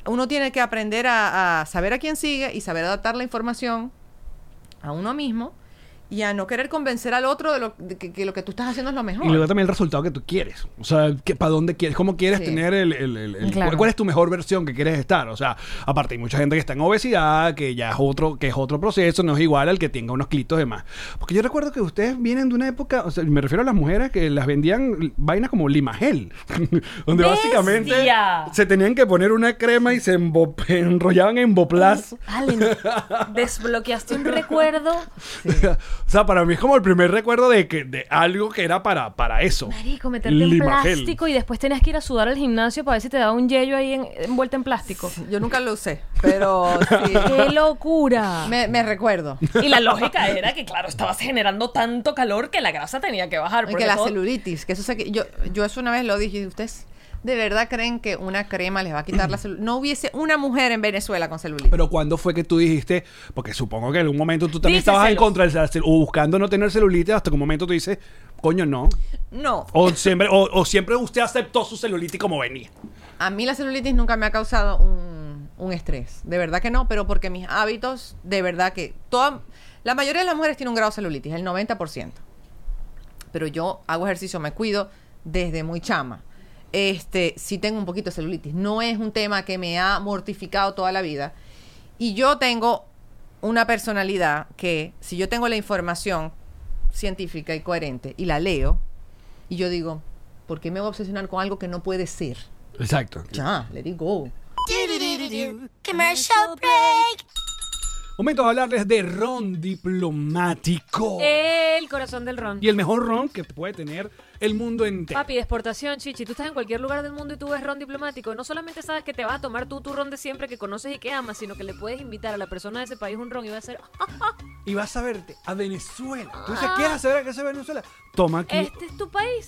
Speaker 4: uno tiene que aprender a, a saber a quién sigue y saber adaptar la información a uno mismo y a no querer convencer al otro de, lo, de que, que lo que tú estás haciendo es lo mejor.
Speaker 3: Y luego también el resultado que tú quieres. O sea, ¿para dónde quieres? ¿Cómo quieres
Speaker 4: Sí.
Speaker 3: tener el... el- el- el-
Speaker 2: Claro.
Speaker 3: cuál, cuál es tu mejor versión que quieres estar? O sea, aparte hay mucha gente que está en obesidad, que ya es otro, que es otro proceso, no es igual al que tenga unos clitos de más. Porque yo recuerdo que ustedes vienen de una época, o sea, me refiero a las mujeres que las vendían vainas como limagel, (laughs) donde básicamente se tenían que poner una crema y se enrollaban en Boplas. (laughs)
Speaker 2: Desbloqueaste un recuerdo.
Speaker 3: O sea, para mí es como el primer recuerdo de que de algo que era para, para eso.
Speaker 2: Marico, meterte en plástico y después tenías que ir a sudar al gimnasio para ver si te daba un yello ahí en- envuelto en plástico.
Speaker 4: Yo nunca lo usé, pero sí. (laughs)
Speaker 2: ¡Qué locura!
Speaker 4: me, me recuerdo.
Speaker 2: Y la lógica era que, claro, estabas generando tanto calor que la grasa tenía que bajar.
Speaker 4: Y que la celulitis, que eso sé que yo, yo eso una vez lo dije, ¿ustedes de verdad creen que una crema les va a quitar la celulitis? No hubiese una mujer en Venezuela con celulitis.
Speaker 3: Pero ¿cuándo fue que tú dijiste? Porque supongo que en un momento tú también
Speaker 2: Díceselos.
Speaker 3: estabas en contra del cel- o buscando no tener celulitis hasta que un momento tú dices, coño, no.
Speaker 4: no,
Speaker 3: O siempre, o, o siempre usted aceptó su celulitis como venía.
Speaker 4: a mí la celulitis nunca me ha causado un, un estrés. De verdad que no, pero porque mis hábitos, de verdad que toda, la mayoría de las mujeres tienen un grado de celulitis, el 90%. Pero yo hago ejercicio, me cuido desde muy chama. Este, sí tengo un poquito de celulitis. No es un tema que me ha mortificado toda la vida. Y yo tengo una personalidad que, si yo tengo la información científica y coherente y la leo, y yo digo, ¿por qué me voy a obsesionar con algo que no puede ser?
Speaker 3: Exacto.
Speaker 4: Ya, let it go.
Speaker 6: Commercial break.
Speaker 3: Momento de hablarles de ron diplomático.
Speaker 2: El corazón del ron.
Speaker 3: Y el mejor ron que puede tener el mundo entero.
Speaker 2: Papi, de exportación, chichi. Tú estás en cualquier lugar del mundo y tú ves ron diplomático. No solamente sabes que te vas a tomar tú tu ron de siempre que conoces y que amas, sino que le puedes invitar a la persona de ese país un ron y va a ser, "Ah, (laughs)
Speaker 3: Y vas a verte a Venezuela. Tú dices, ¿quieres saber a qué es Venezuela? Toma aquí.
Speaker 2: este es tu país.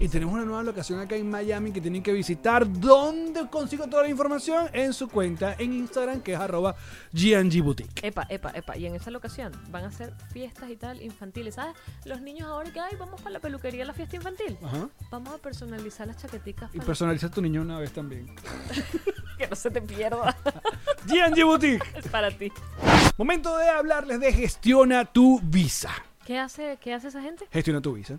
Speaker 3: Y tenemos una nueva locación acá en Miami que tienen que visitar. ¿Dónde consigo toda la información? En su cuenta en Instagram, que es arroba GNG Boutique.
Speaker 2: Epa, epa, epa. Y en esa locación van a hacer fiestas y tal infantiles. ¿Sabes? Los niños ahora que, ay, vamos para la peluquería la fiesta infantil.
Speaker 3: Ajá.
Speaker 2: Vamos a personalizar las chaqueticas
Speaker 3: Y personaliza a tu niño una vez también. (laughs)
Speaker 2: que no se te pierda. (laughs)
Speaker 3: GNG Boutique. (laughs)
Speaker 2: es para ti.
Speaker 3: Momento de hablarles de Gestiona tu Visa.
Speaker 2: ¿Qué hace, ¿Qué hace esa gente?
Speaker 3: Gestiona tu Visa.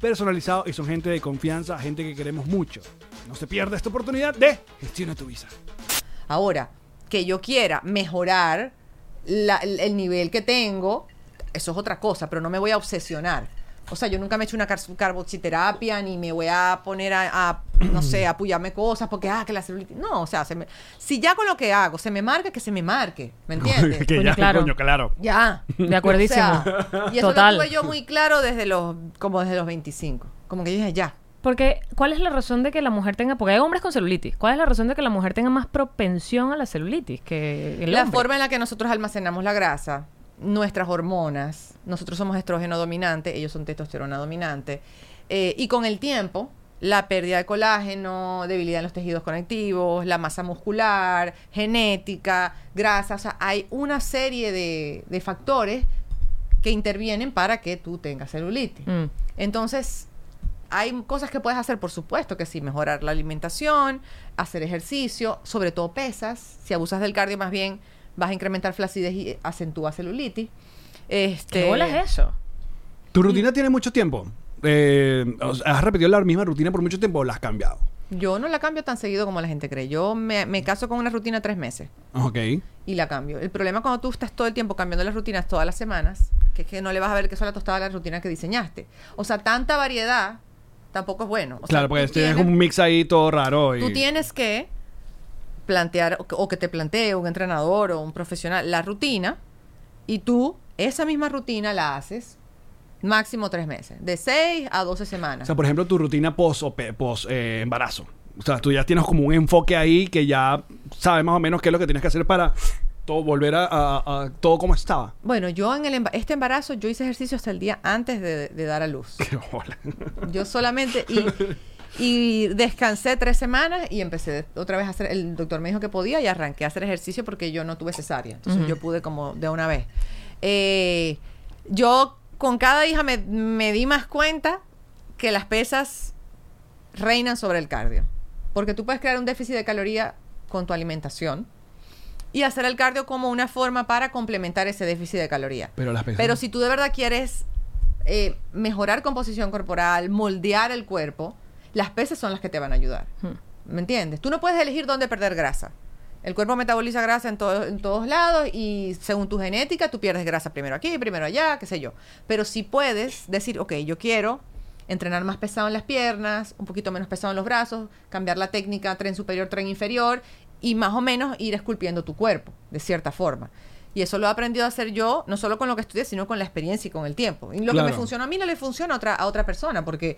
Speaker 3: personalizado y son gente de confianza, gente que queremos mucho. No se pierda esta oportunidad de Gestiona tu Visa.
Speaker 4: Ahora, que yo quiera mejorar el nivel que tengo, eso es otra cosa, pero no me voy a obsesionar. O sea, yo nunca me he hecho una car- carboxiterapia, ni me voy a poner a, a, no sé, a apoyarme cosas, porque, ah, que la celulitis. No, o sea, se me- si ya con lo que hago se me marca, que se me marque, ¿me entiendes?
Speaker 3: que ya,
Speaker 2: claro.
Speaker 3: coño, claro.
Speaker 4: ya.
Speaker 2: De acuerdísimo.
Speaker 4: O sea, y eso
Speaker 2: Total.
Speaker 4: lo tuve yo muy claro desde los, como desde los 25. Como que yo dije, ya.
Speaker 2: Porque, ¿cuál es la razón de que la mujer tenga, porque hay hombres con celulitis, ¿cuál es la razón de que la mujer tenga más propensión a la celulitis que el
Speaker 4: la
Speaker 2: hombre?
Speaker 4: forma en la que nosotros almacenamos la grasa, nuestras hormonas, nosotros somos estrógeno dominante, ellos son testosterona dominante, eh, y con el tiempo, la pérdida de colágeno, debilidad en los tejidos conectivos, la masa muscular, genética, grasa, o sea, hay una serie de, de factores que intervienen para que tú tengas celulitis.
Speaker 2: Mm.
Speaker 4: Entonces, hay cosas que puedes hacer, por supuesto que sí, mejorar la alimentación, hacer ejercicio, sobre todo pesas. Si abusas del cardio, más bien vas a incrementar flacidez y acentúa celulitis. Este,
Speaker 2: ¿Qué bola es eso?
Speaker 3: ¿Tu rutina tiene mucho tiempo? Eh, o sea, ¿Has repetido la misma rutina por mucho tiempo o la has cambiado?
Speaker 4: Yo no la cambio tan seguido como la gente cree. Yo me, me caso con una rutina tres meses
Speaker 3: Ok.
Speaker 4: y la cambio. El problema cuando tú estás todo el tiempo cambiando las rutinas todas las semanas, que es que no le vas a ver que la tostada a la rutina que diseñaste. O sea, tanta variedad tampoco es bueno. O
Speaker 3: claro, porque tienes
Speaker 4: tienes-
Speaker 3: un mix ahí todo raro. Y...
Speaker 4: Tú tienes que plantear, o que, o te plantee un entrenador o un profesional, la rutina, y tú esa misma rutina la haces máximo tres meses, de 6 a 12
Speaker 3: O
Speaker 4: semanas.
Speaker 3: sea, por ejemplo, tu rutina post, o post eh, embarazo. O sea, tú ya tienes como un enfoque ahí que ya sabes más o menos qué es lo que tienes que hacer para todo volver a, a- a todo como estaba.
Speaker 4: bueno, yo en el emba- este embarazo, yo hice ejercicio hasta el día antes de, de dar a luz. (laughs)
Speaker 3: Qué bola.
Speaker 4: Yo solamente y, (laughs) y descansé tres semanas y empecé otra vez a hacer. El doctor me dijo que podía y arranqué a hacer ejercicio porque yo no tuve cesárea. Entonces yo pude como de una vez. Eh, yo con cada hija me, me di más cuenta que las pesas reinan sobre el cardio. Porque tú puedes crear un déficit de caloría con tu alimentación y hacer el cardio como una forma para complementar ese déficit de caloría.
Speaker 3: Pero las pesas.
Speaker 4: Pero si tú de verdad quieres eh, mejorar composición corporal, moldear el cuerpo, las pesas son las que te van a ayudar. ¿Me entiendes? Tú no puedes elegir dónde perder grasa. El cuerpo metaboliza grasa en, todo- en todos lados y según tu genética tú pierdes grasa primero aquí, primero allá, qué sé yo. Pero si puedes decir, ok, yo quiero entrenar más pesado en las piernas, un poquito menos pesado en los brazos, cambiar la técnica tren superior, tren inferior y más o menos ir esculpiendo tu cuerpo de cierta forma. Y eso lo he aprendido a hacer yo, no solo con lo que estudié, sino con la experiencia y con el tiempo. Y lo que me funcionó a mí no le funciona a otra, a otra persona, porque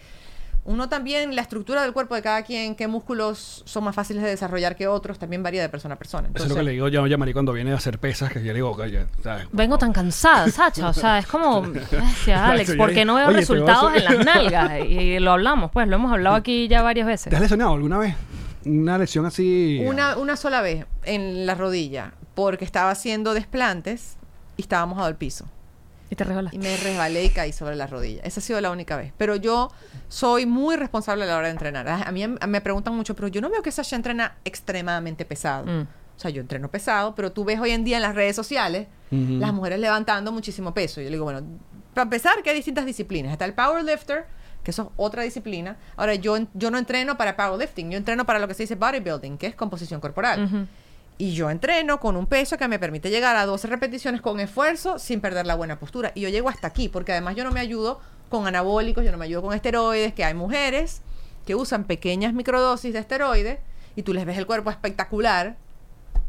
Speaker 4: uno también, la estructura del cuerpo de cada quien, qué músculos son más fáciles de desarrollar que otros, también varía de persona a persona.
Speaker 3: Eso es lo que le digo yo a Yamari cuando viene a hacer pesas, que yo le digo, oye, ¿sabes?
Speaker 2: Vengo tan cansada, Sacha. O sea, es como, (laughs) bestia, Alex,
Speaker 3: Exacto,
Speaker 2: ¿por qué no veo
Speaker 3: oye,
Speaker 2: resultados en las nalgas? Y lo hablamos, pues, lo hemos hablado aquí ya varias veces.
Speaker 3: ¿Te has lesionado alguna vez? Una lesión así.
Speaker 4: Una, una sola vez en la rodilla, porque estaba haciendo desplantes y estaba mojado el piso.
Speaker 2: Y te resbalaste.
Speaker 4: Y me resbalé y caí sobre la rodilla. Esa ha sido la única vez. Pero yo soy muy responsable a la hora de entrenar. A a mí em- me preguntan mucho, pero yo no veo que Sasha entrena extremadamente pesado.
Speaker 2: Mm.
Speaker 4: O sea, yo entreno pesado, pero tú ves hoy en día en las redes sociales
Speaker 3: Ujú.
Speaker 4: las mujeres levantando muchísimo peso. Y yo le digo, bueno, para empezar, que hay distintas disciplinas. Está el powerlifter, que eso es otra disciplina. Ahora, yo, yo no entreno para powerlifting, yo entreno para lo que se dice bodybuilding, que es composición corporal.
Speaker 2: Ujú.
Speaker 4: Y yo entreno con un peso que me permite llegar a 12 repeticiones con esfuerzo sin perder la buena postura. Y yo llego hasta aquí, porque además yo no me ayudo con anabólicos, yo no me ayudo con esteroides, que hay mujeres que usan pequeñas microdosis de esteroides y tú les ves el cuerpo espectacular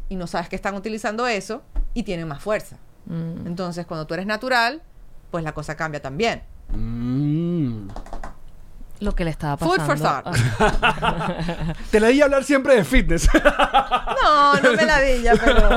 Speaker 4: y no sabes que están utilizando eso y tienen más fuerza.
Speaker 2: Mm.
Speaker 4: Entonces, cuando tú eres natural, pues la cosa cambia también.
Speaker 3: Mm.
Speaker 2: Lo que le estaba
Speaker 4: Food
Speaker 2: pasando.
Speaker 4: for thought.
Speaker 2: Ah.
Speaker 3: Te la di a hablar siempre de fitness.
Speaker 4: No, no me la di ya, pero...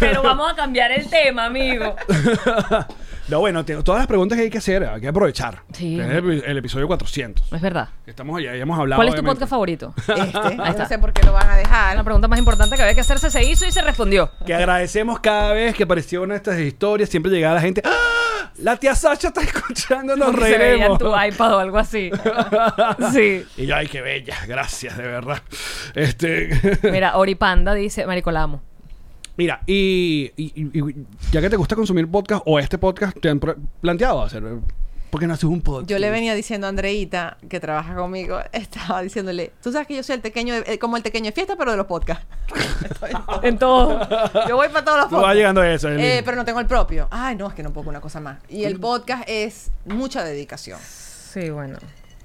Speaker 2: Pero vamos a cambiar el tema, amigo. (laughs)
Speaker 3: no, bueno, te- todas las preguntas que hay que hacer, hay que aprovechar.
Speaker 2: Sí.
Speaker 3: Es el, el episodio 400.
Speaker 2: Es verdad.
Speaker 3: Estamos allá, ya hemos hablado.
Speaker 2: ¿Cuál es tu
Speaker 3: obviamente.
Speaker 2: podcast favorito? (laughs)
Speaker 4: Este,
Speaker 2: está.
Speaker 4: no sé por qué lo van a dejar.
Speaker 2: La pregunta más importante que había que hacerse se hizo y se respondió.
Speaker 3: Que agradecemos cada vez que apareieron una de estas historias. Siempre llegaba la gente. ¡Ah! La tía Sacha está (laughs) escuchando, nos
Speaker 2: Porque se veía en
Speaker 3: reiremos.
Speaker 2: tu iPad o algo así. (laughs) Sí.
Speaker 3: Y yo, ay, qué bella. Gracias, de verdad. Este.
Speaker 2: Mira, Oripanda dice, Marico, la amo.
Speaker 3: Mira, y, y- ya que te gusta consumir podcast o este podcast, ¿te han planteado hacer? ¿Por qué no haces un podcast?
Speaker 4: Yo le venía diciendo a Andreita, que trabaja conmigo, (laughs) estaba diciéndole, tú sabes que yo soy el pequeño, de- eh, como el pequeño de fiesta, pero de los podcasts. (laughs) (laughs)
Speaker 2: En todo.
Speaker 4: yo voy para todos los
Speaker 3: No va
Speaker 4: podcasts.
Speaker 3: llegando a eso.
Speaker 4: Eh, pero no tengo el propio. Ay, no, es que no puedo con una cosa más. Y el podcast es mucha dedicación.
Speaker 2: Sí, bueno.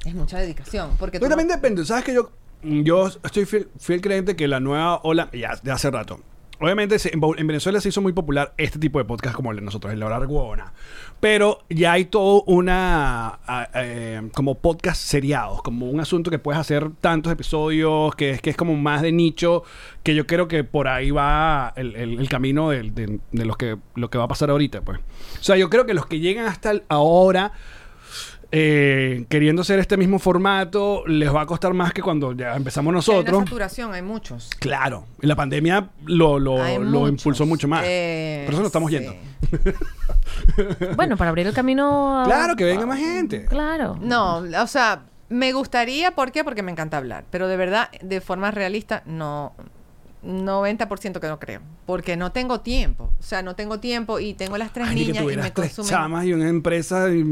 Speaker 4: Es mucha dedicación. Porque tú
Speaker 3: también
Speaker 4: no-
Speaker 3: depende. ¿Sabes que yo, yo estoy fiel, fiel creyente que la nueva ola, ya de hace rato, obviamente en, Venezuela se hizo muy popular este tipo de podcast como el de nosotros, el de la Argona. Pero ya hay todo una, eh, como podcast seriados, como un asunto que puedes hacer tantos episodios, que es, que es como más de nicho, que yo creo que por ahí va el, el- camino de, de los que, lo que va a pasar ahorita, pues. O sea, yo creo que los que llegan hasta ahora eh, queriendo hacer este mismo formato, les va a costar más que cuando ya empezamos
Speaker 4: Hay una
Speaker 3: nosotros.
Speaker 4: saturación, hay muchos.
Speaker 3: Claro, y la pandemia lo, lo, lo impulsó mucho más.
Speaker 4: Eh,
Speaker 3: Por eso nos estamos
Speaker 4: sí.
Speaker 3: yendo. (laughs)
Speaker 2: Bueno, para abrir el camino. a-
Speaker 3: Claro, que venga más gente.
Speaker 2: Claro.
Speaker 4: No, o sea, Me gustaría, ¿por qué? Porque me encanta hablar. Pero de verdad, de forma realista, no. 90% que no creo. Porque no tengo tiempo. O sea, no tengo tiempo y tengo las tres
Speaker 3: Ay, ni que
Speaker 4: niñas y me
Speaker 3: tres
Speaker 4: consumen.
Speaker 3: chamas y una empresa. y-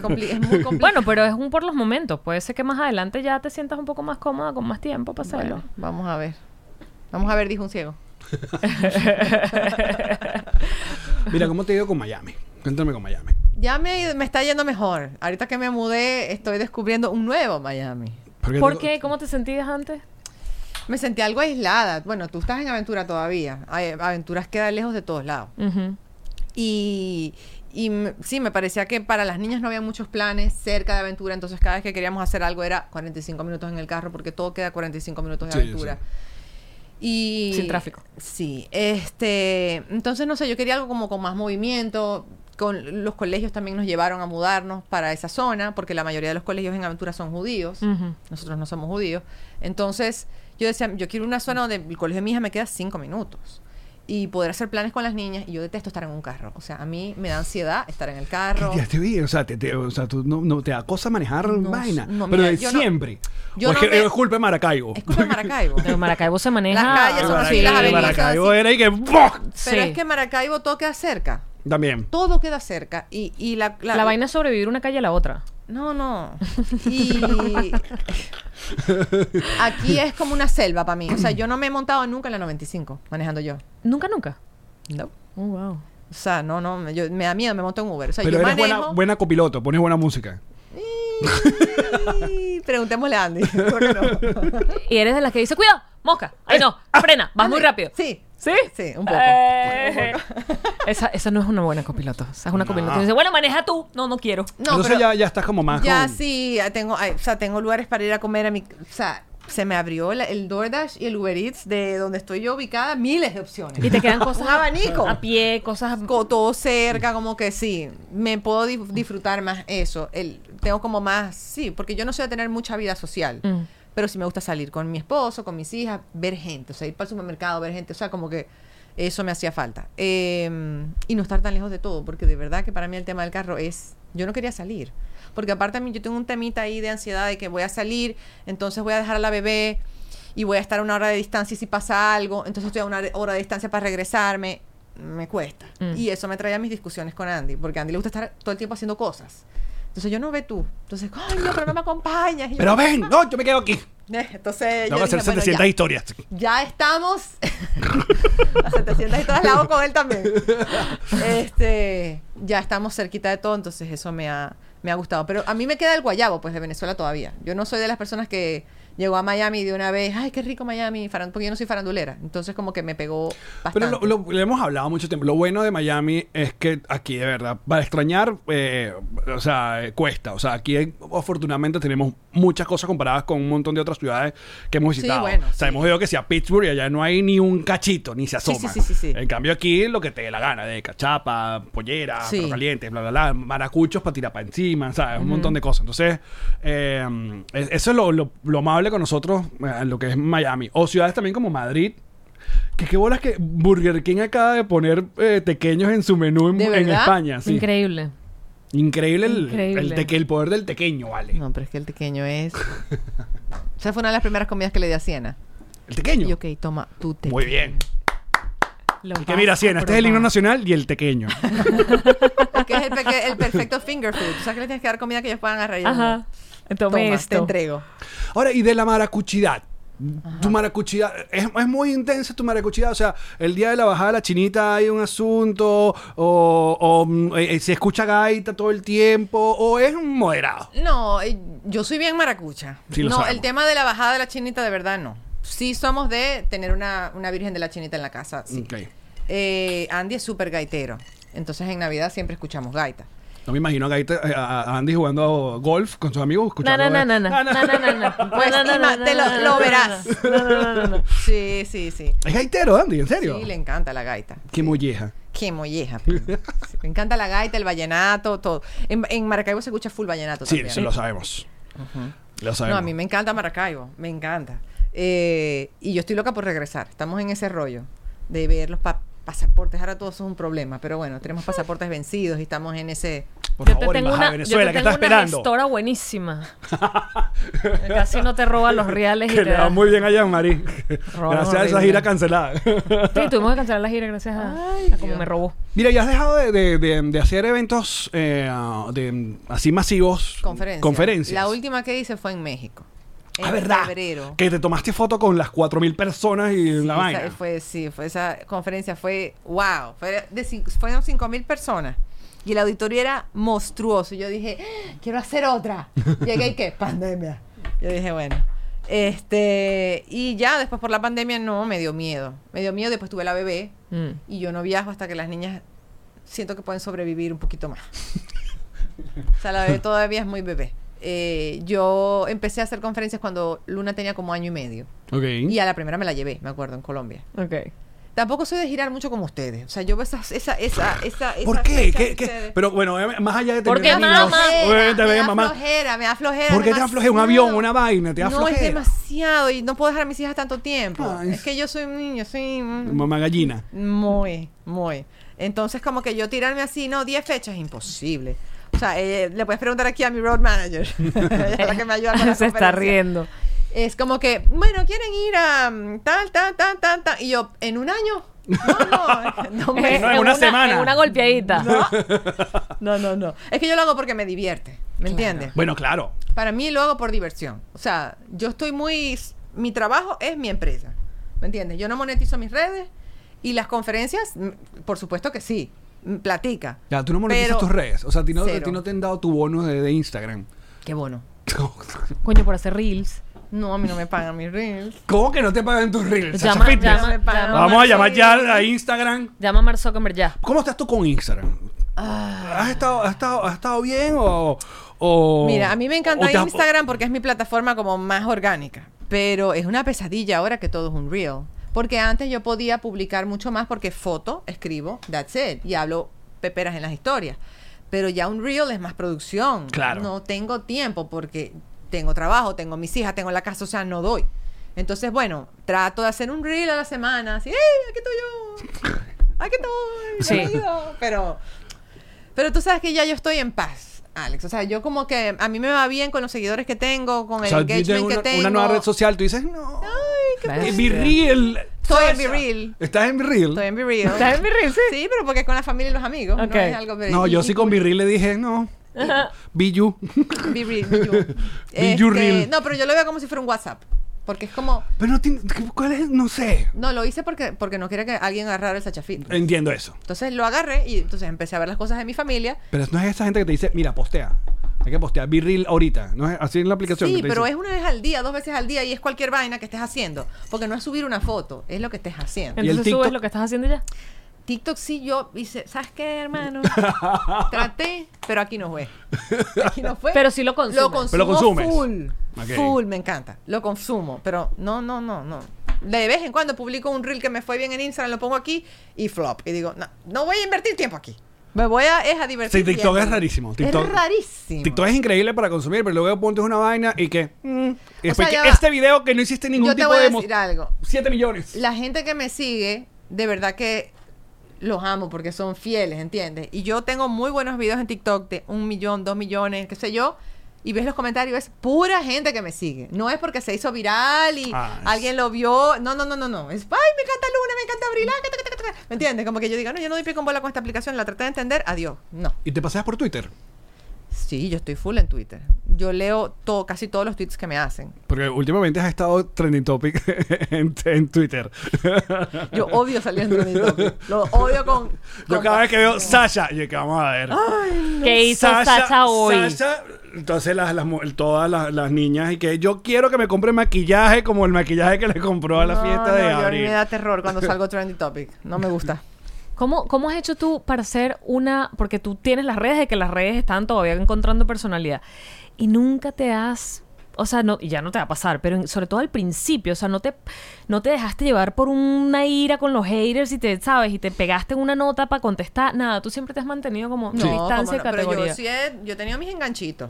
Speaker 4: compli- es muy (laughs) complicado.
Speaker 2: Bueno, pero es un por los momentos. Puede ser que más adelante ya te sientas un poco más cómoda con más tiempo para hacerlo.
Speaker 4: Bueno, vamos a ver. Vamos a ver, dijo un ciego. (laughs)
Speaker 3: Mira, ¿cómo te digo con Miami? Cuéntame con Miami.
Speaker 4: Ya me, me está yendo mejor. Ahorita que me mudé, estoy descubriendo un nuevo Miami.
Speaker 3: Porque
Speaker 2: ¿Por
Speaker 3: tengo-
Speaker 2: qué? ¿Cómo te sentías antes?
Speaker 4: Me sentí algo aislada. Bueno, tú estás en aventura todavía. Ay, Aventuras queda lejos de todos lados.
Speaker 2: Ujú.
Speaker 4: Y, y m- sí, me parecía que para las niñas no había muchos planes cerca de aventura. Entonces, cada vez que queríamos hacer algo era 45 minutos en el carro, porque todo queda 45 minutos de
Speaker 3: Sí,
Speaker 4: aventura.
Speaker 3: sí.
Speaker 4: Y
Speaker 2: Sin tráfico.
Speaker 4: Sí, este, entonces no sé, yo quería algo como con más movimiento. Con los colegios también nos llevaron a mudarnos para esa zona, porque la mayoría de los colegios en aventura son judíos.
Speaker 2: Ujú.
Speaker 4: Nosotros no somos judíos. Entonces, yo decía, yo quiero una zona donde el colegio de mi hija me queda cinco minutos. Y poder hacer planes con las niñas. Y yo detesto estar en un carro. O sea, a mí me da ansiedad estar en el carro.
Speaker 3: Ya te vi, o sea, te, te- o sea tú no, no te da cosa manejar
Speaker 4: No,
Speaker 3: vaina.
Speaker 4: no,
Speaker 3: pero
Speaker 4: mira,
Speaker 3: de
Speaker 4: yo
Speaker 3: siempre.
Speaker 4: yo
Speaker 3: o es
Speaker 4: no
Speaker 3: que
Speaker 4: me-
Speaker 3: es culpa de Maracaibo.
Speaker 4: Es culpa de Maracaibo. (laughs)
Speaker 2: Pero Maracaibo se maneja.
Speaker 4: Las calles son así,
Speaker 2: Sí.
Speaker 4: las avenidas.
Speaker 3: Maracaibo
Speaker 4: así.
Speaker 3: era y que.
Speaker 4: Pero
Speaker 2: Sí.
Speaker 4: es que Maracaibo todo queda cerca.
Speaker 3: También.
Speaker 4: Todo queda cerca. Y, y la,
Speaker 2: La vaina es sobrevivir una calle a la otra.
Speaker 4: No, no. (laughs) Y aquí es como una selva para mí. O sea, yo no me he montado nunca en la 95 manejando yo.
Speaker 2: Nunca, nunca.
Speaker 4: No.
Speaker 2: Oh, wow.
Speaker 4: O sea, no, no, me- yo- me da miedo, me monto en Uber. O sea,
Speaker 3: Pero
Speaker 4: yo
Speaker 3: eres buena,
Speaker 4: manejo.
Speaker 3: buena copiloto, pones buena música.
Speaker 4: Y- Preguntémosle a Andy. ¿por qué no?
Speaker 2: Y eres de las que dice, cuidado, mosca. Ay, no, frena, vas muy rápido.
Speaker 4: Sí.
Speaker 2: ¿Sí?
Speaker 4: Sí, un poco.
Speaker 2: Eh, (laughs) esa, esa no es una buena copiloto. Esa es una
Speaker 3: No.
Speaker 2: copiloto. que dice, bueno, maneja tú. No, no quiero.
Speaker 4: No,
Speaker 3: Entonces
Speaker 4: pero
Speaker 3: ya, ya estás como más
Speaker 4: ya
Speaker 3: con-
Speaker 4: sí, ya tengo, ay, o sea, tengo lugares para ir a comer a mi, o sea, se me abrió la- el DoorDash y el Uber Eats de donde estoy yo ubicada, miles de opciones.
Speaker 2: Y te quedan (laughs) cosas
Speaker 4: Un abanico.
Speaker 2: a pie, cosas...
Speaker 4: Co- todo cerca, como que sí, me puedo dif- disfrutar más eso. El, tengo como más, sí, porque yo no soy de tener mucha vida social,
Speaker 2: Mm.
Speaker 4: Pero sí me gusta salir con mi esposo, con mis hijas, ver gente, o sea, ir para el supermercado, ver gente, o sea, como que eso me hacía falta. Eh, y no estar tan lejos de todo, porque de verdad que para mí el tema del carro es, yo no quería salir, porque aparte a mí yo tengo un temita ahí de ansiedad de que voy a salir, entonces voy a dejar a la bebé y voy a estar a una hora de distancia y si pasa algo, entonces estoy a una hora de distancia para regresarme, me cuesta.
Speaker 2: Mm.
Speaker 4: Y eso me traía mis discusiones con Andy, porque a Andy le gusta estar todo el tiempo haciendo cosas. Entonces yo no ve tú. Entonces, ay, no, pero no me acompañas. Y yo,
Speaker 3: Pero ven, no, yo me quedo aquí.
Speaker 4: eh, Entonces,
Speaker 3: Tengo
Speaker 4: yo
Speaker 3: que hacer
Speaker 4: dije, bueno,
Speaker 3: 700
Speaker 4: ya,
Speaker 3: historias.
Speaker 4: ya estamos a 700 y todas las hago con él también. Este, ya estamos cerquita de todo, entonces eso me ha, me ha gustado. Pero a mí me queda el guayabo, pues, de Venezuela todavía. Yo no soy de las personas que llegó a Miami de una vez, ay, qué rico Miami, porque yo no soy farandulera. Entonces como que me pegó bastante.
Speaker 3: Pero lo, lo- lo hemos hablado mucho tiempo. Lo bueno de Miami es que aquí, de verdad, para extrañar, eh, o sea, eh, cuesta. O sea, aquí hay- afortunadamente tenemos muchas cosas comparadas con un montón de otras ciudades que hemos
Speaker 4: Sí,
Speaker 3: visitado.
Speaker 4: bueno,
Speaker 3: o sea,
Speaker 4: sí.
Speaker 3: hemos ido que sea Pittsburgh y allá no hay ni un cachito, ni se
Speaker 4: Sí,
Speaker 3: asoma.
Speaker 4: sí, sí, sí, sí.
Speaker 3: En cambio aquí lo que te dé la gana, de cachapa, pollera,
Speaker 4: Sí.
Speaker 3: perro caliente, bla, bla, bla, maracuchos para tirar para encima, ¿sabes? Un montón de cosas. Entonces, eh, es- eso es lo, lo, lo amable con nosotros, eh, en lo que es Miami. O ciudades también como Madrid, que qué bolas que Burger King acaba de poner eh, tequeños en su menú en,
Speaker 4: ¿De
Speaker 3: en
Speaker 4: verdad?
Speaker 3: España. Sí.
Speaker 2: Increíble.
Speaker 3: Increíble, el,
Speaker 2: Increíble.
Speaker 3: El, teque- el poder del tequeño, vale.
Speaker 4: No, pero es que el pequeño es... Esa fue una de las primeras comidas que le di a Siena.
Speaker 3: El tequeño.
Speaker 4: Y ok, toma, tú te
Speaker 3: Muy bien.
Speaker 2: Lo
Speaker 3: Y que
Speaker 2: vas
Speaker 3: mira,
Speaker 2: a
Speaker 3: Siena, este es el himno
Speaker 2: probar.
Speaker 3: nacional y el tequeño. (laughs)
Speaker 4: que es el, peque- el perfecto finger food. Tú sabes que le tienes que dar comida que ellos puedan agarrar. y ellos
Speaker 2: Ajá.
Speaker 4: No.
Speaker 2: Tome
Speaker 4: Toma,
Speaker 2: esto.
Speaker 4: te entrego.
Speaker 3: Ahora, y de la maracuchidad. Tu maracuchidad, es, es muy intensa tu maracuchidad. O sea, el día de la bajada de la chinita hay un asunto, o, o, mm, eh, se escucha gaita todo el tiempo, o es un moderado.
Speaker 4: No, eh, yo soy bien maracucha.
Speaker 3: Sí, lo
Speaker 4: no,
Speaker 3: sabemos.
Speaker 4: el tema de la bajada de la chinita, de verdad, no. Sí somos de tener una, una virgen de la chinita en la casa, sí. Eh, Andy es súper gaitero. Entonces en Navidad siempre escuchamos gaita.
Speaker 3: No me imagino a, gaita- eh, a- a Andy jugando golf con sus amigos.
Speaker 2: No,
Speaker 3: escuchando
Speaker 2: no, no, no,
Speaker 3: Ah,
Speaker 2: no. No, no, no, no.
Speaker 4: Pues,
Speaker 2: No, no,
Speaker 4: Ima,
Speaker 2: no,
Speaker 4: te
Speaker 2: no,
Speaker 4: lo-
Speaker 2: no,
Speaker 4: lo
Speaker 2: no,
Speaker 4: verás.
Speaker 2: No, no, no, no, no.
Speaker 4: Sí, sí, sí.
Speaker 3: Es gaitero, Andy, ¿en serio?
Speaker 4: Sí, le encanta la gaita.
Speaker 3: Qué molleja.
Speaker 4: Qué molleja. me encanta la gaita, el vallenato, todo. En, Maracaibo se escucha full vallenato
Speaker 3: Sí,
Speaker 4: también.
Speaker 3: sí, lo sabemos. Lo sabemos.
Speaker 4: No, a mí me encanta Maracaibo, me encanta. Eh, y yo estoy loca por regresar. Estamos en ese rollo de ver los pa- pasaportes. Ahora todo eso es un problema, pero bueno, tenemos pasaportes vencidos y estamos en ese
Speaker 3: Por
Speaker 2: yo
Speaker 3: favor,
Speaker 2: te tengo una,
Speaker 3: Venezuela,
Speaker 2: yo te
Speaker 3: ¿qué
Speaker 2: tengo
Speaker 3: está
Speaker 2: una gestora buenísima. (laughs) Casi no te roba los reales y
Speaker 3: Que
Speaker 2: te
Speaker 3: le va
Speaker 2: da-
Speaker 3: muy bien a Jean-Marie. Gracias a esa gira cancelada.
Speaker 2: Sí, tuvimos que cancelar la gira gracias a, a como me robó.
Speaker 3: Mira, ya has dejado de, de- de- de hacer eventos eh, de, así masivos.
Speaker 4: Conferencia.
Speaker 3: Conferencias.
Speaker 4: La última que hice fue en México. En
Speaker 3: Ah, ¿verdad?
Speaker 4: febrero.
Speaker 3: Que te tomaste foto con las 4.000 personas y la vaina.
Speaker 4: fue, sí, fue esa conferencia fue wow. Fue de, fueron 5 mil personas. Y el auditorio era monstruoso. Yo dije, "Ah, quiero hacer otra. (laughs) Llegué y qué, pandemia. Yo dije, bueno. Este, y ya después por la pandemia no, me dio miedo. Me dio miedo, después tuve la bebé.
Speaker 2: Mm.
Speaker 4: Y yo no viajo hasta que las niñas siento que pueden sobrevivir un poquito más. (laughs) o sea, la bebé todavía es muy bebé. Eh, yo empecé a hacer conferencias cuando Luna tenía como año y medio.
Speaker 3: Ok.
Speaker 4: Y a la primera me la llevé, me acuerdo, en Colombia.
Speaker 2: Ok.
Speaker 4: Tampoco soy de girar mucho como ustedes. O sea, yo veo esa, esa, esa, esa,
Speaker 3: ¿Por
Speaker 4: esa
Speaker 3: qué? ¿Qué- qué? Pero bueno, eh, más allá de
Speaker 2: ¿Por
Speaker 3: tener
Speaker 2: qué,
Speaker 3: niños,
Speaker 2: mamá?
Speaker 3: obviamente,
Speaker 4: me da
Speaker 3: mamá.
Speaker 4: flojera, me da flojera.
Speaker 3: ¿Por qué te da flojera? Un avión, una vaina, te da
Speaker 4: no,
Speaker 3: flojera.
Speaker 4: es demasiado y no puedo dejar a mis hijas tanto tiempo.
Speaker 3: Ay.
Speaker 4: Es que yo soy un niño, soy
Speaker 3: Mamá gallina.
Speaker 4: muy, muy. Entonces, como que yo tirarme así, no, 10 fechas es imposible. O sea, eh, le puedes preguntar aquí a mi road manager. (laughs) La que me ayuda con (laughs) la
Speaker 2: Se está riendo.
Speaker 4: Es como que, bueno, quieren ir a mm, tal, tal, tal, tal, tal. Y yo, ¿en un año? No, no, no (laughs) me-
Speaker 3: No, en una semana.
Speaker 2: En una golpeadita.
Speaker 4: No, no, no, no. Es que yo lo hago porque me divierte, ¿me entiendes?
Speaker 3: Bueno, claro.
Speaker 4: Para mí lo hago por diversión. O sea, yo estoy muy... Mi trabajo es mi empresa, ¿me entiendes? Yo no monetizo mis redes y las conferencias, mm, por supuesto que sí, mm, platica.
Speaker 3: Ya, tú no monetizas tus redes. O sea, a ti no, a
Speaker 4: cero.
Speaker 3: ti no te han dado tu bono de, de Instagram.
Speaker 4: Qué bueno. (laughs)
Speaker 2: Coño, por hacer reels.
Speaker 4: No, a mí no me pagan mis reels.
Speaker 3: ¿Cómo que no te pagan tus reels?
Speaker 2: Llama-
Speaker 3: Sacha Fitness?
Speaker 2: llama-
Speaker 4: llama-
Speaker 3: Vamos a llamar ya a Instagram.
Speaker 2: Llama a Mark Zuckerberg ya.
Speaker 3: ¿Cómo estás tú con Instagram?
Speaker 4: Ah.
Speaker 3: ¿Has, estado, has, estado, ¿Has estado bien o...? o-
Speaker 4: Mira, a mí me encanta Instagram porque es mi plataforma como más orgánica. Pero es una pesadilla ahora que todo es un reel. Porque antes yo podía publicar mucho más porque foto, escribo, that's it. Y hablo peperas en las historias. Pero ya un reel es más producción.
Speaker 3: Claro.
Speaker 4: No tengo tiempo porque tengo trabajo, tengo mis hijas, tengo la casa, o sea, no doy. Entonces, bueno, trato de hacer un reel a la semana. Así, ¡hey! Aquí estoy yo. (laughs) Aquí estoy.
Speaker 2: Sí.
Speaker 4: bienvenido". Pero pero tú sabes que ya yo estoy en paz, Alex. O sea, yo como que a mí me va bien con los seguidores que tengo, con
Speaker 3: O
Speaker 4: el
Speaker 3: sea, tú tienes
Speaker 4: engagement
Speaker 3: una,
Speaker 4: que tengo.
Speaker 3: una nueva red social, tú dices, no.
Speaker 2: Ay,
Speaker 3: Be real.
Speaker 4: Estoy en Real.
Speaker 3: ¿Estás en Be real?
Speaker 4: Estoy en Be Real.
Speaker 2: ¿Estás en mi reel? Sí.
Speaker 4: Sí, pero porque es con la familia y los amigos.
Speaker 2: Ok.
Speaker 4: No es algo
Speaker 3: No, yo sí con Be real le dije, no. Be you.
Speaker 4: Be Real, Be You.
Speaker 3: Be You
Speaker 4: Este,
Speaker 3: Real.
Speaker 4: No, pero yo lo veo como si fuera un WhatsApp. Porque es como...
Speaker 3: Pero no tiene- ¿cuál es? No sé.
Speaker 4: No, lo hice porque, porque no quería que alguien agarrara el sachafit.
Speaker 3: Entiendo eso.
Speaker 4: Entonces lo agarré y entonces empecé a ver las cosas de mi familia.
Speaker 3: Pero no es esa gente que te dice, mira, postea. Hay que postear. Be real ahorita. No es así en la aplicación.
Speaker 4: Sí, pero
Speaker 3: dice.
Speaker 4: es una vez al día, dos veces al día y es cualquier vaina que estés haciendo. Porque no es subir una foto, es lo que estés haciendo.
Speaker 3: ¿Y el
Speaker 2: Entonces subes lo que estás haciendo ya.
Speaker 4: TikTok sí yo hice, ¿sabes qué, hermano? (laughs) Traté, pero aquí no fue. Aquí no fue.
Speaker 2: Pero sí lo consumes.
Speaker 4: Lo consumo
Speaker 3: Pero lo consumes.
Speaker 4: full. Full, me encanta. Lo consumo, pero no, no, no, no. De vez en cuando publico un reel que me fue bien en Instagram, lo pongo aquí y flop. Y digo, no, no voy a invertir tiempo aquí. Me voy a, es a divertir.
Speaker 3: Sí, TikTok es rarísimo. TikTok-
Speaker 4: es rarísimo.
Speaker 3: TikTok es increíble para consumir, pero luego pontes una vaina y que. mm, y después
Speaker 4: sea, ya
Speaker 3: que este video que no hiciste ningún
Speaker 4: Yo te
Speaker 3: tipo
Speaker 4: voy a
Speaker 3: de.
Speaker 4: decir algo.
Speaker 3: 7 millones.
Speaker 4: La gente que me sigue, de verdad que los amo porque son fieles, ¿entiendes? Y yo tengo muy buenos videos en TikTok de un millón, dos millones, qué sé yo. Y ves los comentarios, es pura gente que me sigue. No es porque se hizo viral y
Speaker 3: Ah, es-
Speaker 4: alguien lo vio. No, no, no, no, no. Es, ay, me encanta Luna, me encanta Abril. ah, ta, ta, ta, ta, ta". ¿Me entiendes? Como que yo diga, no, yo no doy pie con bola con esta aplicación, la traté de entender, adiós. No.
Speaker 3: Y te paseas por Twitter.
Speaker 4: Sí, yo estoy full en Twitter. Yo leo todo, casi todos los tweets que me hacen.
Speaker 3: Porque últimamente has estado trending topic (laughs) en, en Twitter.
Speaker 4: Yo odio salir en trending topic. Lo odio con.
Speaker 3: Yo cada vez que veo. Sasha, y que vamos a ver.
Speaker 2: ¿Qué hizo Sacha, hoy?
Speaker 3: Sasha, entonces las, las todas las, las niñas y que yo quiero que me compre maquillaje como el maquillaje que le compró a la
Speaker 4: No,
Speaker 3: fiesta de
Speaker 4: no, yo- a mí
Speaker 3: abril.
Speaker 4: me da terror cuando salgo trending topic. No me gusta.
Speaker 2: ¿Cómo, ¿Cómo has hecho tú para hacer una... Porque tú tienes las redes de que las redes están todavía encontrando personalidad. Y nunca te has... O sea, no, y ya no te va a pasar, pero en- sobre todo al principio, o sea, no te, no te dejaste llevar por una ira con los haters y te, ¿sabes? Y te pegaste una nota para contestar. Nada, tú siempre te has mantenido como
Speaker 4: No,
Speaker 2: distancia
Speaker 4: no, pero
Speaker 2: categoría.
Speaker 4: yo sí he, yo he tenido mis enganchitos.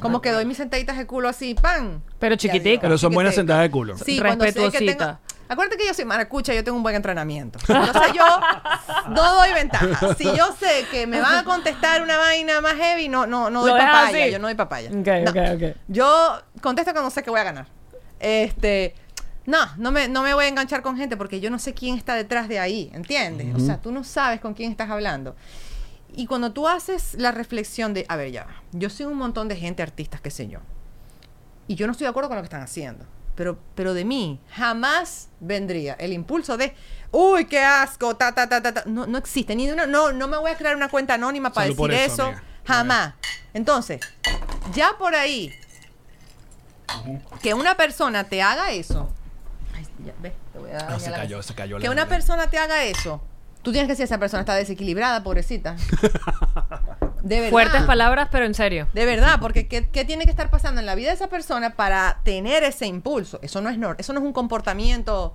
Speaker 4: Como que doy mis sentaditas de culo así, ¡pam!
Speaker 2: Pero
Speaker 4: Y
Speaker 2: chiquitica.
Speaker 4: adiós,
Speaker 3: Pero son buenas sentadas de culo.
Speaker 4: Sí, cuando sé que tengo... Acuérdate que yo soy maracucha, yo tengo un buen entrenamiento. Entonces yo no doy ventaja. Si yo sé que me van a contestar una vaina más heavy, no, no, no doy
Speaker 2: Lo
Speaker 4: papaya.
Speaker 2: así.
Speaker 4: Yo no doy papaya.
Speaker 2: Ok,
Speaker 4: No.
Speaker 2: ok, ok.
Speaker 4: Yo contesto cuando sé que voy a ganar. Este, no, no me, no me voy a enganchar con gente porque yo no sé quién está detrás de ahí, ¿entiendes? O sea, tú no sabes con quién estás hablando. Y cuando tú haces la reflexión de, a ver, ya, va, yo soy un montón de gente, artistas, qué sé yo, y yo no estoy de acuerdo con lo que están haciendo, pero, pero de mí jamás vendría el impulso de, uy, qué asco, ta, ta, ta, ta. No, no existe, ni una, no, no me voy a crear una cuenta anónima para
Speaker 3: Salud
Speaker 4: decir
Speaker 3: eso,
Speaker 4: jamás. Entonces, ya por ahí, que una persona te haga eso, Ay, ya, ve, te voy a
Speaker 3: Ah,
Speaker 4: dañar
Speaker 3: se cayó, se cayó la
Speaker 4: Que una persona te haga eso, tú tienes que decir, esa persona está desequilibrada, pobrecita. (laughs) De verdad.
Speaker 2: Fuertes palabras, pero en serio.
Speaker 4: De verdad, porque ¿qué, qué tiene que estar pasando en la vida de esa persona para tener ese impulso? Eso no es nor- eso no es un comportamiento,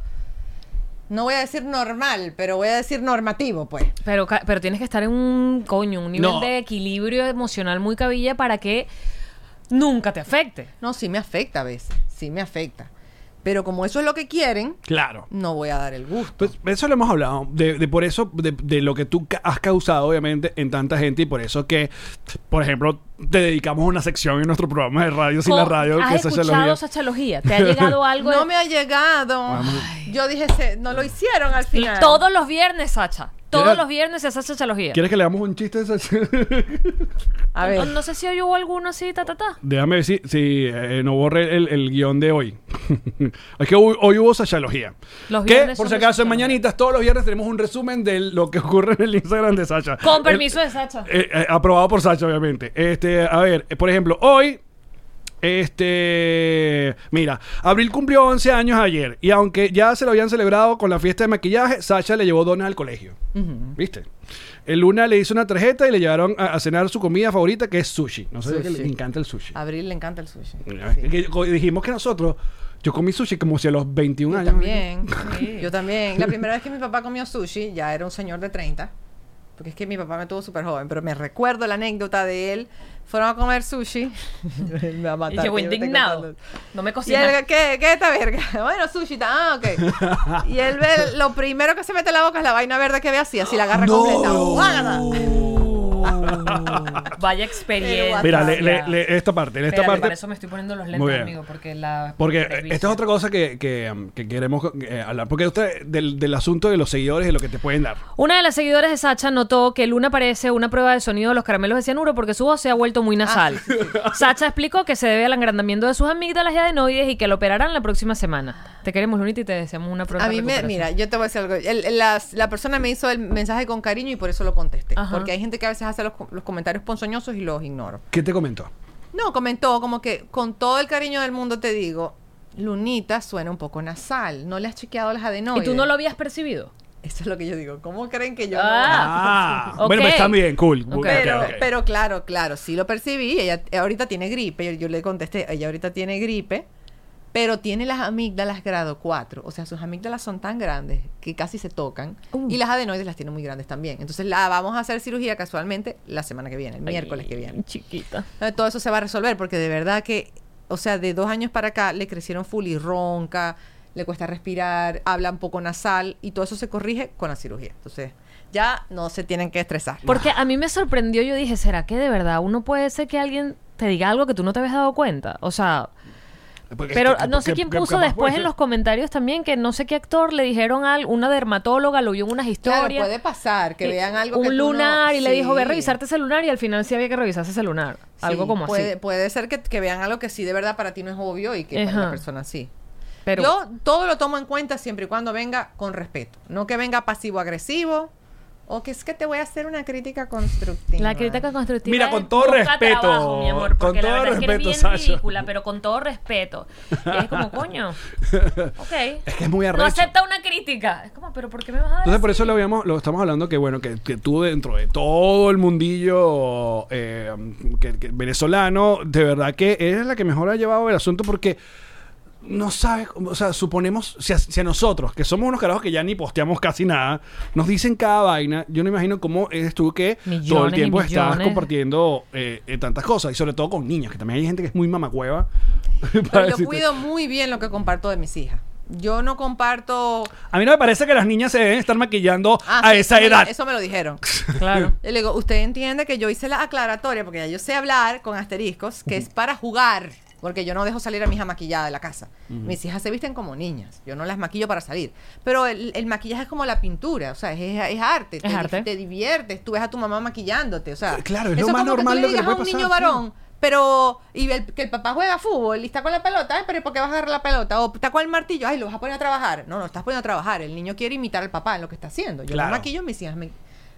Speaker 4: no voy a decir normal, pero voy a decir normativo, pues.
Speaker 2: Pero, pero tienes que estar en un coño, un nivel
Speaker 3: No.
Speaker 2: de equilibrio emocional muy cabilla para que nunca te afecte.
Speaker 4: No, sí me afecta a veces, sí me afecta. Pero como eso es lo que quieren,
Speaker 3: Claro.
Speaker 4: no voy a dar el gusto.
Speaker 3: Pues eso lo hemos hablado, de, de por eso, de, de lo que tú ca- has causado, obviamente, en tanta gente y por eso que, por ejemplo, te dedicamos una sección en nuestro programa de radio, sin la
Speaker 2: ¿Cómo-
Speaker 3: radio, que
Speaker 2: ¿Has
Speaker 3: es
Speaker 2: escuchado
Speaker 3: sociología.
Speaker 2: sachalogía? ¿Te ha llegado (laughs) algo?
Speaker 4: No
Speaker 2: de-
Speaker 4: me ha llegado. Yo dije, se- no lo hicieron al final.
Speaker 2: Todos los viernes, Sacha. Todos
Speaker 3: ¿Quieres-
Speaker 2: los viernes se hace sachalogía.
Speaker 3: ¿Quieres que le hagamos un chiste de esa- (laughs)
Speaker 4: A
Speaker 2: No,
Speaker 4: ver.
Speaker 2: no sé si hoy hubo alguno así, ta, ta, ta.
Speaker 3: Déjame ver si, si eh, no borre el, el guion de hoy. (laughs) es que hoy, hoy hubo sachalogía.
Speaker 2: Los
Speaker 3: que,
Speaker 2: viernes
Speaker 3: por
Speaker 2: son
Speaker 3: si
Speaker 2: de
Speaker 3: acaso, en
Speaker 2: sachalogía.
Speaker 3: Mañanitas, todos los viernes tenemos un resumen de lo que ocurre en el Instagram de Sacha.
Speaker 2: Con
Speaker 3: El-
Speaker 2: permiso de Sacha.
Speaker 3: Eh, eh, aprobado por Sacha, obviamente. Este, a ver, eh, por ejemplo, hoy. Este, mira, Abril cumplió 11 años ayer y aunque ya se lo habían celebrado con la fiesta de maquillaje, Sacha le llevó donas al colegio. ¿Viste? El Luna le hizo una tarjeta y le llevaron a, a cenar su comida favorita que es sushi. No sé que
Speaker 4: Sushi.
Speaker 3: le encanta el sushi.
Speaker 4: Abril le encanta el sushi.
Speaker 3: Que- dijimos que nosotros, yo comí sushi como si a los 21
Speaker 4: Yo
Speaker 3: años.
Speaker 4: también. (laughs) Yo también. La primera vez que mi papá comió sushi, ya era un señor de 30. Porque es que mi papá me tuvo súper joven. Pero me recuerdo la anécdota de él. Fueron a comer sushi. (laughs) me va a
Speaker 2: Y llegó indignado. No me
Speaker 4: Y
Speaker 2: cocinas.
Speaker 4: él, ¿qué, ¿qué es esta verga? (laughs) Bueno, sushi, ta- ah, ok. (laughs) Y él ve, lo primero que se mete en la boca es la vaina verde que ve así, así la agarra completa. ¡Guágata! (laughs)
Speaker 2: Vaya experiencia.
Speaker 3: Mira, le- le- le- esta parte, en esta
Speaker 2: Espérate,
Speaker 3: parte.
Speaker 2: para eso me estoy poniendo los
Speaker 3: Muy
Speaker 2: lentes,
Speaker 3: bien.
Speaker 2: amigo, porque la...
Speaker 3: Porque eh, esta es otra cosa que, que, um, que queremos eh, hablar. Porque usted, del, del asunto de los seguidores y lo que te pueden dar.
Speaker 2: Una de las seguidoras de Sacha notó que Luna parece una prueba de sonido de los caramelos de cianuro porque su voz se ha vuelto muy nasal. (laughs) Sacha explicó que se debe al engrandamiento de sus amígdalas y adenoides y que lo operarán la próxima semana. Te queremos, Lunita, y te deseamos una pronta
Speaker 4: A mí me, mira, yo te voy a decir algo. El- el- las- la persona me hizo el mensaje con cariño y por eso lo contesté.
Speaker 2: Ajá.
Speaker 4: Porque hay gente que a veces hace los, los comentarios ponzoñosos y los ignoro.
Speaker 3: ¿Qué te comentó?
Speaker 4: No, comentó como que con todo el cariño del mundo te digo, Lunita suena un poco nasal. No le has chequeado las
Speaker 2: ¿Y
Speaker 4: adenoides.
Speaker 2: tú no lo habías percibido?
Speaker 4: Eso es lo que yo digo. ¿Cómo creen que yo no-
Speaker 2: Ah.
Speaker 3: Ah, bueno, pues está bien, cool.
Speaker 2: Ok.
Speaker 3: Ok,
Speaker 4: Pero,
Speaker 3: ok.
Speaker 4: pero claro, claro, sí lo percibí. Ella ahorita tiene gripe. Yo, yo le contesté, ella ahorita tiene gripe, pero tiene las amígdalas grado 4. O sea, sus amígdalas son tan grandes que casi se tocan.
Speaker 2: Uh.
Speaker 4: Y las adenoides las tiene muy grandes también. Entonces la vamos a hacer cirugía casualmente la semana que viene, el miércoles que viene.
Speaker 2: Chiquita.
Speaker 4: Todo eso se va a resolver porque de verdad que, o sea, de dos años para acá le crecieron full y ronca, le cuesta respirar, habla un poco nasal y todo eso se corrige con la cirugía. Entonces, ya no se tienen que estresar.
Speaker 2: Porque a mí me sorprendió, yo dije, ¿será que de verdad uno puede ser que alguien te diga algo que tú no te habías dado cuenta? O sea,
Speaker 3: Porque-
Speaker 2: pero
Speaker 3: que-
Speaker 2: no sé
Speaker 3: que-
Speaker 2: quién
Speaker 3: que
Speaker 2: puso después en los comentarios también que no sé qué actor le dijeron a una dermatóloga, lo vio en unas
Speaker 4: Claro,
Speaker 2: historias.
Speaker 4: puede pasar que
Speaker 2: y-
Speaker 4: vean algo
Speaker 2: un
Speaker 4: que tú no-
Speaker 2: lunar y le dijo, ve a revisarte ese lunar y al final sí había que revisarse ese lunar. Algo como
Speaker 4: puede,
Speaker 2: así.
Speaker 4: Puede ser que, que vean algo que sí de verdad para ti no es obvio y que para
Speaker 2: Ajá.
Speaker 4: la persona sí.
Speaker 2: Pero
Speaker 4: Yo todo lo tomo en cuenta siempre y cuando venga con respeto. No que venga pasivo-agresivo o que es que te voy a hacer una crítica constructiva.
Speaker 2: la crítica constructiva
Speaker 3: Mira, con todo respeto,
Speaker 2: trabajo, mi amor,
Speaker 3: con
Speaker 2: la
Speaker 3: todo
Speaker 2: verdad es que eres
Speaker 3: respeto,
Speaker 2: bien
Speaker 3: Sasha.
Speaker 2: ridícula, pero con todo respeto. Y es como, coño, (laughs) ok.
Speaker 3: Es que es muy
Speaker 2: No
Speaker 3: arrecho.
Speaker 2: acepta una crítica. Es como, pero ¿por qué me vas a
Speaker 3: Entonces por eso lo habíamos, lo estamos hablando que bueno, que, que tú dentro de todo el mundillo eh, que- que venezolano, de verdad que eres la que mejor ha llevado el asunto porque no sabes, o sea, suponemos, si a, si a nosotros, que somos unos carajos que ya ni posteamos casi nada, nos dicen cada vaina, yo no imagino cómo eres tú que todo el tiempo estás compartiendo eh, eh, tantas cosas, y sobre todo con niños, que también hay gente que es muy mamacueva. (laughs)
Speaker 4: Pero yo cuido muy bien lo que comparto de mis hijas. Yo no comparto...
Speaker 3: A mí no me parece que las niñas se deben estar maquillando
Speaker 4: Ah,
Speaker 3: a
Speaker 4: sí,
Speaker 3: esa
Speaker 4: eso me-
Speaker 3: edad.
Speaker 4: eso me lo dijeron. (laughs)
Speaker 2: Claro.
Speaker 4: Y le digo, usted entiende que yo hice la aclaratoria, porque ya yo sé hablar con asteriscos, que es para jugar, porque yo no dejo salir a mi hija maquillada de la casa. Mis hijas se visten como niñas, yo no las maquillo para salir. Pero el, el maquillaje es como la pintura, o sea, es, es arte, te,
Speaker 2: arte.
Speaker 4: te diviertes, tú ves a tu mamá maquillándote, o sea.
Speaker 3: Claro, es lo
Speaker 4: eso
Speaker 3: más
Speaker 4: como
Speaker 3: normal
Speaker 4: que
Speaker 3: lo
Speaker 4: tú
Speaker 3: que
Speaker 4: le
Speaker 3: le
Speaker 4: digas a
Speaker 3: puede
Speaker 4: un niño
Speaker 3: sí.
Speaker 4: varón, pero y el- que el papá juega fútbol y está con la pelota, ay, pero ¿por qué vas a agarrar la pelota? O está con el martillo, ay, lo vas a poner a trabajar. No, no, estás poniendo a trabajar. El niño quiere imitar al papá en lo que está haciendo. Yo
Speaker 3: Claro.
Speaker 4: lo maquillo, mis hijas me,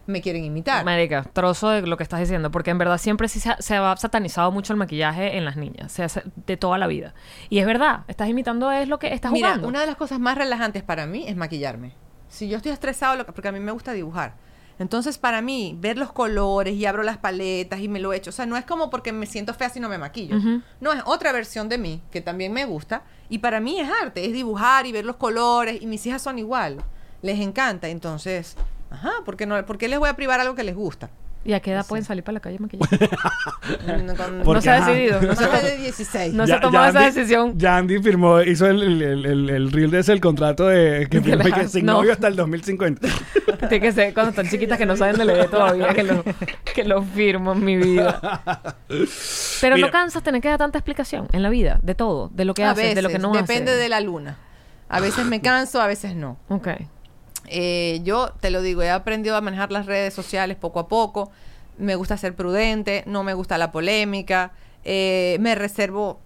Speaker 4: me quieren imitar.
Speaker 2: Marica, trozo de lo que estás diciendo, porque en verdad siempre sí se ha, se ha satanizado mucho el maquillaje en las niñas, se hace de toda la vida. Y es verdad, estás imitando es lo que estás
Speaker 4: Mira,
Speaker 2: jugando.
Speaker 4: una de las cosas más relajantes para mí es maquillarme. Si yo estoy estresado, lo que- porque a mí me gusta dibujar. Entonces, para mí, ver los colores y abro las paletas y me lo echo. O sea, no es como porque me siento fea si no me maquillo. No, es otra versión de mí que también me gusta. Y para mí es arte, es dibujar y ver los colores. Y mis hijas son igual. Les encanta. Entonces, ajá, ¿por qué, no, ¿por qué les voy a privar algo que les gusta?
Speaker 2: ¿Y a qué edad pueden salir para la calle maquillados?
Speaker 4: Mm, con-
Speaker 3: Porque,
Speaker 2: no se ha decidido. No se ha
Speaker 4: de 16.
Speaker 2: No se ha tomado esa decisión.
Speaker 3: ya Andy firmó, hizo el, el, el, el- el reel de ese, el contrato de que (laughs) firmó que sin
Speaker 2: No.
Speaker 3: novio hasta el 2050. (laughs)
Speaker 2: Tiene que ser cuando están chiquitas que no saben de leer todavía, que lo, que lo firmo en mi vida. (laughs) Pero
Speaker 3: Mira.
Speaker 2: no cansas tener que dar tanta explicación en la vida, de todo, de lo que
Speaker 4: a
Speaker 2: haces,
Speaker 4: veces,
Speaker 2: de lo que no
Speaker 4: depende
Speaker 2: haces.
Speaker 4: de la luna. A veces me canso, a veces no.
Speaker 2: Ok.
Speaker 4: Eh, yo te lo digo, he aprendido a manejar las redes sociales poco a poco. Me gusta ser prudente, no me gusta la polémica. eh, me reservo.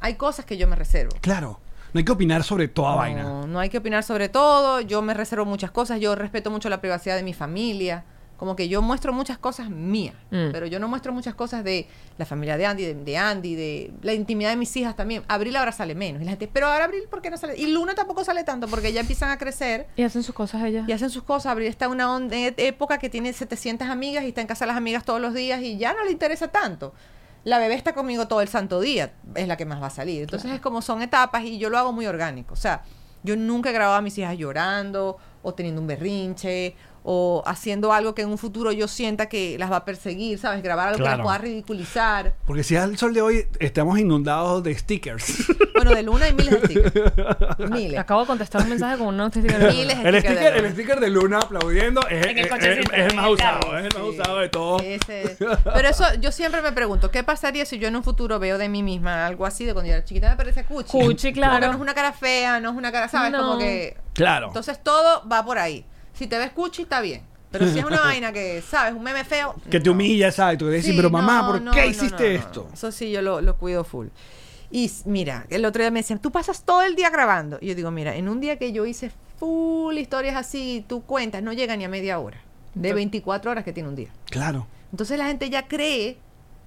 Speaker 4: Hay cosas que yo me reservo.
Speaker 3: Claro, no hay que opinar sobre toda vaina.
Speaker 4: No, no hay que opinar sobre todo. Yo me reservo muchas cosas. Yo respeto mucho la privacidad de mi familia. Como que yo muestro muchas cosas mías,
Speaker 2: Mm.
Speaker 4: pero yo no muestro muchas cosas de la familia de Andy, de, de Andy, de la intimidad de mis hijas también. Abril ahora sale menos. Y la gente, pero ahora Abril, ¿por qué no sale? Y Luna tampoco sale tanto porque ya empiezan a crecer
Speaker 2: Y hacen sus cosas ellas.
Speaker 4: y hacen sus cosas. Abril está en una on- e- época que tiene 700 amigas y está en casa de las amigas todos los días y ya no le interesa tanto. La bebé está conmigo todo el santo día, es la que más va a salir. Entonces es como son etapas y yo lo hago muy orgánico. O sea, yo nunca he grabado a mis hijas llorando o teniendo un berrinche o haciendo algo que en un futuro yo sienta que las va a perseguir, ¿sabes? Grabar algo que las pueda ridiculizar.
Speaker 3: Porque si al sol de hoy estamos inundados de stickers. (laughs)
Speaker 4: Bueno, de Luna hay miles de stickers. (laughs) miles.
Speaker 2: Acabo de contestar un mensaje con una noticia
Speaker 4: Miles de
Speaker 3: el,
Speaker 4: stickers de
Speaker 3: sticker, el sticker de Luna aplaudiendo es,
Speaker 2: el
Speaker 3: es- es- es más usado, es el más
Speaker 4: Sí.
Speaker 3: usado de todos.
Speaker 4: Ese- Pero eso, yo siempre me pregunto, ¿qué pasaría si yo en un futuro veo de mí misma algo así de cuando yo era chiquita me parece cuchi?
Speaker 2: Cuchi, claro.
Speaker 4: Como que no es una cara fea, no es una cara, ¿sabes?
Speaker 2: No.
Speaker 4: Como que...
Speaker 3: Claro.
Speaker 4: Entonces todo va por ahí. Si te ves cuchi, está bien. Pero si es una (laughs) vaina que, ¿sabes? Un meme feo...
Speaker 3: que te
Speaker 4: no.
Speaker 3: humilla, ¿sabes? Tú decís,
Speaker 4: Sí,
Speaker 3: pero mamá,
Speaker 4: no,
Speaker 3: ¿por
Speaker 4: no,
Speaker 3: qué hiciste esto?
Speaker 4: Eso sí, yo lo, lo cuido full. Y mira, el otro día me decían, tú pasas todo el día grabando. Y yo digo, mira, en un día que yo hice full historias así, tú cuentas, no llega ni a media hora. De 24 horas que tiene un día.
Speaker 3: Claro.
Speaker 4: Entonces la gente ya cree,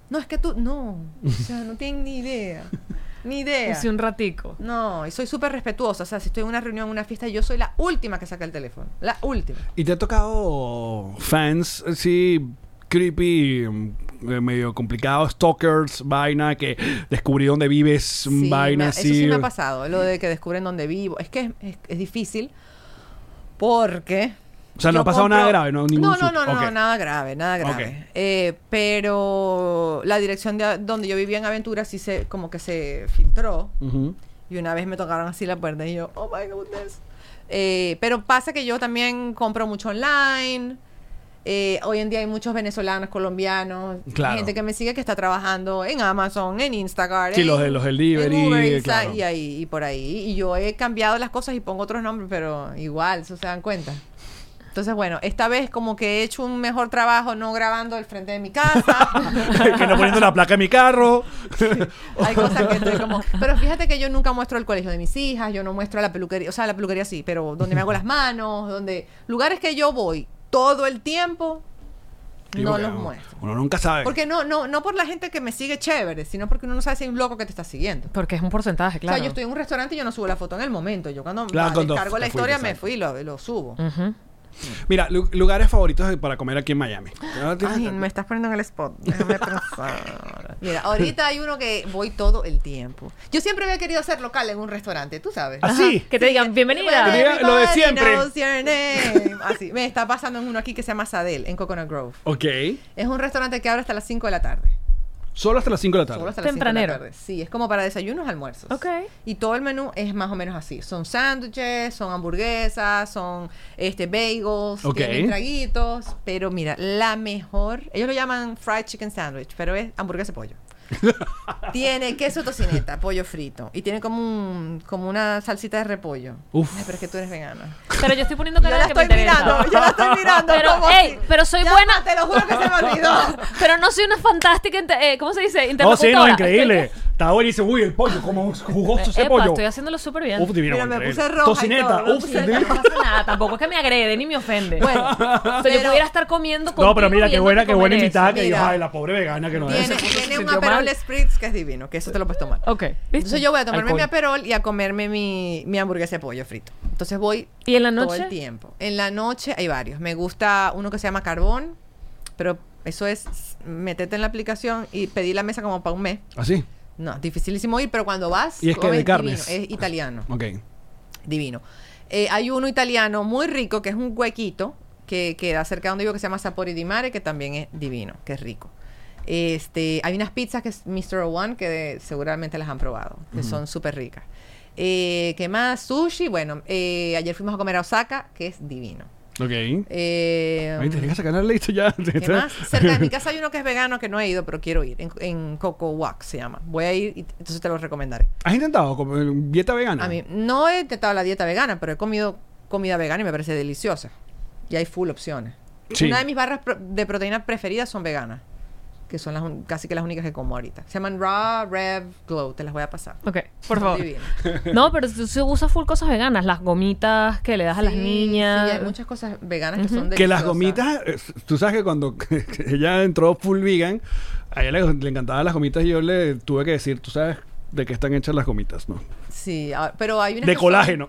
Speaker 4: no, es que tú, no, o sea, no tienen ni idea, (laughs) ni idea.
Speaker 2: Puse un ratico.
Speaker 4: No, y soy súper respetuosa, o sea, si estoy en una reunión, en una fiesta, yo soy la última que saca el teléfono, la última.
Speaker 3: ¿Y te ha tocado fans así creepy, mm, eh, medio complicado, stalkers, vaina, que descubrí dónde vives,
Speaker 4: Sí,
Speaker 3: vaina
Speaker 4: me-
Speaker 3: así?
Speaker 4: Eso sí me ha pasado, lo de que descubren dónde vivo. Es que es, es- es difícil porque...
Speaker 3: O sea, no ha pasado nada grave, ¿no? Ningún
Speaker 4: no, no, no, no, nada grave, nada grave. Eh, pero la dirección de donde yo vivía en Aventura sí se, como que se filtró. Y una vez me tocaron así la puerta y yo, oh my goodness. Eh, pero pasa que yo también compro mucho online. Eh, hoy en día hay muchos venezolanos, colombianos,
Speaker 3: Claro.
Speaker 4: gente que me sigue que está trabajando en Amazon, en Instagram,
Speaker 3: Sí,
Speaker 4: en-
Speaker 3: los de- los delivery,
Speaker 4: en Uber
Speaker 3: claro.
Speaker 4: y ahí y por ahí. Y yo he cambiado las cosas y pongo otros nombres, pero igual, eso se dan cuenta. Entonces, bueno, esta vez como que he hecho un mejor trabajo no grabando el frente de mi casa. (laughs)
Speaker 3: que no poniendo la placa en mi carro.
Speaker 4: Hay cosas que estoy como. Pero fíjate que yo nunca muestro el colegio de mis hijas, yo no muestro la peluquería, o sea, la peluquería sí, pero donde me hago las manos, donde. Lugares que yo voy todo el tiempo,
Speaker 3: Sí,
Speaker 4: no los muestro.
Speaker 3: Uno nunca sabe.
Speaker 4: Porque no, no, no por la gente que me sigue chévere, sino porque uno no sabe si hay un loco que te está siguiendo.
Speaker 2: Porque es un porcentaje, claro.
Speaker 4: O sea, yo estoy en un restaurante y yo no subo la foto en el momento. Yo cuando
Speaker 3: Claro, cuando
Speaker 4: descargo la historia
Speaker 3: fuiste,
Speaker 4: me fui y lo, lo subo.
Speaker 2: Ujú.
Speaker 3: Mira, lu- lugares favoritos para comer aquí en Miami. ¿No tienes-
Speaker 4: Ay, me estás poniendo en el spot. Déjame pensar. (laughs) Mira, ahorita hay uno que voy todo el tiempo. Yo siempre había querido ser local en un restaurante, tú sabes.
Speaker 3: Así.
Speaker 2: Que te digan, bienvenida.
Speaker 3: Te digan lo de
Speaker 4: Everybody
Speaker 3: siempre.
Speaker 4: knows your name. Así, me está pasando en uno aquí que se llama Sadel, en Coconut Grove.
Speaker 3: Ok.
Speaker 4: Es un restaurante que abre hasta las 5 de la tarde.
Speaker 3: Solo hasta las 5 de la tarde.
Speaker 4: Solo hasta las cinco de la
Speaker 2: Tempranero.
Speaker 4: tarde. Sí, es como para desayunos, almuerzos.
Speaker 2: Ok.
Speaker 4: Y todo el menú es más o menos así. Son sándwiches, son hamburguesas, son este bagels,
Speaker 3: Ok.
Speaker 4: tienen traguitos. Pero mira, la mejor, ellos lo llaman fried chicken sandwich, pero es hamburguesa de pollo. (laughs) tiene queso tocineta, pollo frito. Y tiene como un, como una salsita de repollo.
Speaker 3: Uf.
Speaker 4: Ay, pero es que tú eres vegana.
Speaker 2: Pero yo estoy poniendo
Speaker 4: Yo
Speaker 2: cara
Speaker 4: la
Speaker 2: de que me
Speaker 4: estoy
Speaker 2: interesa.
Speaker 4: mirando, yo la estoy mirando.
Speaker 2: Pero,
Speaker 4: como
Speaker 2: ey,
Speaker 4: si-
Speaker 2: pero soy
Speaker 4: Ya,
Speaker 2: buena.
Speaker 4: Te lo juro que se me olvidó. (laughs)
Speaker 2: Pero no soy una fantástica, eh, ¿cómo se dice?
Speaker 3: Oh,
Speaker 2: Interlocutora.
Speaker 3: sí, no, increíble. Está buenísimo. Uy, el pollo, como jugoso ese
Speaker 2: Epa,
Speaker 3: pollo.
Speaker 2: estoy haciéndolo súper bien.
Speaker 3: Uf, divino.
Speaker 4: Mira, me puse roja y
Speaker 3: Tocineta.
Speaker 4: todo, me
Speaker 3: Uf.
Speaker 2: No pasa nada, tampoco es que me agrede ni me ofende.
Speaker 4: Bueno, (laughs)
Speaker 2: o sea, yo
Speaker 4: pero-
Speaker 2: pudiera estar comiendo
Speaker 3: No, pero mira, qué buena, qué buena invitada que dijo, ay, la pobre vegana que no es.
Speaker 4: Tiene,
Speaker 2: se
Speaker 4: tiene un
Speaker 2: sintió
Speaker 4: aperol spritz que es divino, que eso te lo puedes tomar.
Speaker 2: Ok, ¿viste?
Speaker 4: Entonces yo voy a tomarme
Speaker 2: Alcohol.
Speaker 4: mi aperol y a comerme mi, mi hamburguesa de pollo frito. Entonces voy
Speaker 2: ¿Y en la
Speaker 4: todo
Speaker 2: noche?
Speaker 4: el tiempo. En la noche hay varios. Me gusta uno que se llama carbón, pero eso es meterte en la aplicación y pedir la mesa como para un mes.
Speaker 3: Así.
Speaker 4: No, es dificilísimo ir, pero cuando vas,
Speaker 3: Y es que de carnes.
Speaker 4: divino. Es italiano.
Speaker 3: Ok.
Speaker 4: Divino. Eh, hay uno italiano muy rico que es un huequito que queda cerca de donde vivo que se llama Sapori di Mare, que también es divino, que es rico. Este, hay unas pizzas que es Mr. One que de- seguramente las han probado, que son súper ricas. Eh, ¿Qué más? Sushi. Bueno, eh, ayer fuimos a comer a Osaka, que es divino.
Speaker 3: Ok.
Speaker 4: Eh,
Speaker 3: Ahí tenés que sacar la lista ya.
Speaker 4: ¿Qué más? Cerca de mi (laughs) casa hay uno que es vegano que no he ido, pero quiero ir. En, en Coco Walk se llama. Voy a ir y entonces te lo recomendaré.
Speaker 3: ¿Has intentado comer dieta vegana?
Speaker 4: A mí no he intentado la dieta vegana, pero he comido comida vegana y me parece deliciosa. Y hay full opciones.
Speaker 3: Sí.
Speaker 4: Una de mis barras pro- de proteína preferidas son veganas, que son las casi que las únicas que como ahorita. Se llaman Raw Rev Glow, te las voy a pasar.
Speaker 2: Ok, por
Speaker 4: Son
Speaker 2: favor.
Speaker 4: divinas. (laughs)
Speaker 2: No, pero se se usa full cosas veganas. Las gomitas que le das a las niñas.
Speaker 4: Sí, hay muchas cosas veganas que son deliciosas.
Speaker 3: Que las gomitas, tú sabes que cuando (laughs) ella entró full vegan, a ella le, le encantaban las gomitas y yo le tuve que decir, tú sabes de qué están hechas las gomitas, ¿no?
Speaker 4: Sí, ah, pero hay unas
Speaker 3: De
Speaker 4: que son-
Speaker 3: colágeno.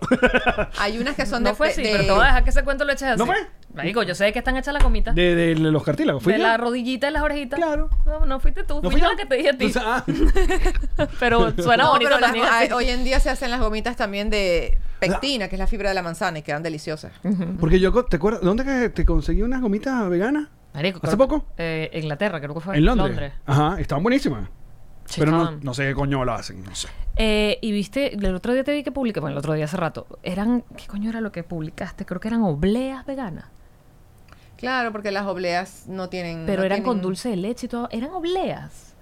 Speaker 4: hay unas que (laughs) son
Speaker 2: No
Speaker 4: de
Speaker 2: fue así,
Speaker 4: de-
Speaker 2: pero te voy a dejar que ese cuento lo eches así.
Speaker 3: ¿No fue?
Speaker 2: Marico, yo sé de qué están hechas las gomitas. De,
Speaker 3: De, de los cartílagos. ¿Fui yo?
Speaker 2: la rodillita y las orejitas.
Speaker 3: Claro.
Speaker 2: No, no fuiste tú.
Speaker 3: ¿No
Speaker 2: fui
Speaker 3: fui
Speaker 2: yo la que te dije a ti.
Speaker 3: O sea, ah. (laughs) (laughs)
Speaker 2: pero suena
Speaker 4: No,
Speaker 2: bonito
Speaker 4: pero las- hay- hoy en día se hacen las gomitas también de pectina, que es la fibra de la manzana, y quedan deliciosas.
Speaker 3: Porque yo, ¿te acuerdas? ¿Dónde que te conseguí unas gomitas veganas?
Speaker 2: Marico,
Speaker 3: ¿Hace
Speaker 2: creo-
Speaker 3: poco?
Speaker 2: Eh, Inglaterra, creo que fue.
Speaker 3: En Londres. Ajá, estaban buenísimas. Pero no, no sé qué coño lo hacen, no sé.
Speaker 2: Eh, y viste, el otro día te vi que publiqué, bueno, el otro día hace rato, eran, ¿qué coño era lo que publicaste? Creo que eran obleas veganas,
Speaker 4: Claro, porque las obleas no tienen.
Speaker 2: pero
Speaker 4: no
Speaker 2: eran con dulce de leche y todo, eran obleas.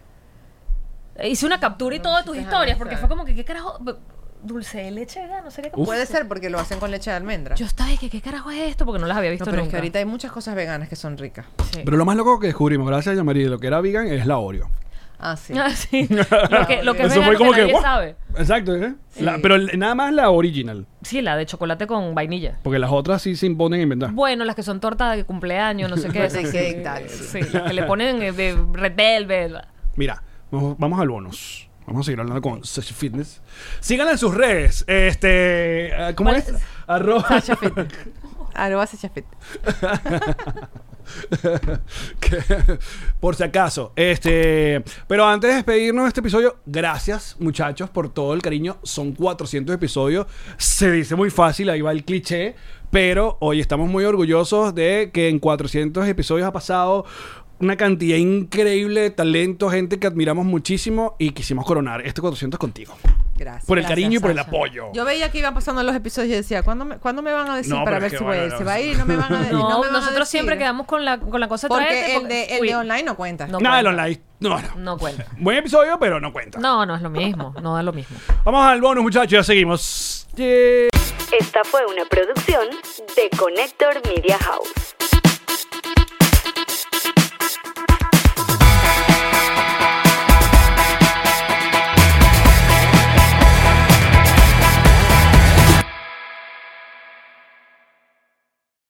Speaker 2: Hice una captura y todo de tus historias, porque fue como que, ¿qué carajo? Dulce de leche vegano, no sé qué.
Speaker 4: Puede ser porque lo hacen con leche de almendra.
Speaker 2: Yo estaba que, ¿qué carajo es esto? Porque no las había
Speaker 4: no,
Speaker 2: visto
Speaker 4: pero es
Speaker 2: nunca.
Speaker 4: que ahorita hay muchas cosas veganas que son ricas.
Speaker 2: Sí.
Speaker 3: Pero lo más loco que descubrimos, gracias a de lo que era vegan es la Oreo.
Speaker 4: Ah, sí. (laughs)
Speaker 2: Ah, sí. (laughs) Lo que, lo que es
Speaker 3: Eso fue
Speaker 2: vegano
Speaker 3: como
Speaker 2: que
Speaker 3: que,
Speaker 2: nadie
Speaker 3: ¡guau!
Speaker 2: sabe.
Speaker 3: Exacto, ¿eh?
Speaker 4: Sí.
Speaker 3: La- pero el- nada más la original.
Speaker 2: Sí, la de chocolate con vainilla.
Speaker 3: Porque las otras sí se imponen a inventar.
Speaker 2: Bueno, las que son tortas de cumpleaños, no sé (laughs) qué.
Speaker 4: Tal,
Speaker 2: Sí, las que le ponen eh, de red velvet.
Speaker 3: Mira, vamos, vamos al bonus. Vamos a seguir hablando con Sasha Fitness. Síganla en sus redes. Este, eh, ¿Cómo
Speaker 2: ¿Cuál
Speaker 3: es?
Speaker 2: es?
Speaker 3: Arroba.
Speaker 4: Arroba Sasha Fit. (laughs)
Speaker 3: Por si acaso. Este, pero antes de despedirnos de este episodio, gracias muchachos por todo el cariño. Son 400 episodios. Se dice muy fácil, ahí va el cliché. Pero hoy estamos muy orgullosos de que en 400 episodios ha pasado una cantidad increíble de talento, gente que admiramos muchísimo y quisimos coronar este 400 contigo.
Speaker 4: Gracias.
Speaker 3: Por el
Speaker 4: Gracias,
Speaker 3: cariño y por el
Speaker 4: Sasha.
Speaker 3: apoyo.
Speaker 4: Yo veía que iban pasando los episodios y decía, ¿cuándo me, ¿cuándo me van a decir
Speaker 3: No,
Speaker 4: para ver
Speaker 3: es
Speaker 4: si voy a ir?
Speaker 3: bueno,
Speaker 4: Se va a ir y no me van a, y
Speaker 2: No,
Speaker 4: no me van a
Speaker 2: nosotros
Speaker 4: decir.
Speaker 2: siempre quedamos con la, con la cosa
Speaker 4: Porque
Speaker 2: traerte
Speaker 4: el de, el
Speaker 2: Uy,
Speaker 4: de online no cuenta.
Speaker 2: No.
Speaker 3: Nada del
Speaker 2: cuenta.
Speaker 3: online. No, no.
Speaker 2: No cuenta.
Speaker 3: Buen episodio, pero no cuenta.
Speaker 2: No, no es lo mismo. No da lo mismo.
Speaker 3: Vamos al bonus, muchachos. Ya seguimos. Yeah.
Speaker 6: Esta fue una producción de Connector Media House.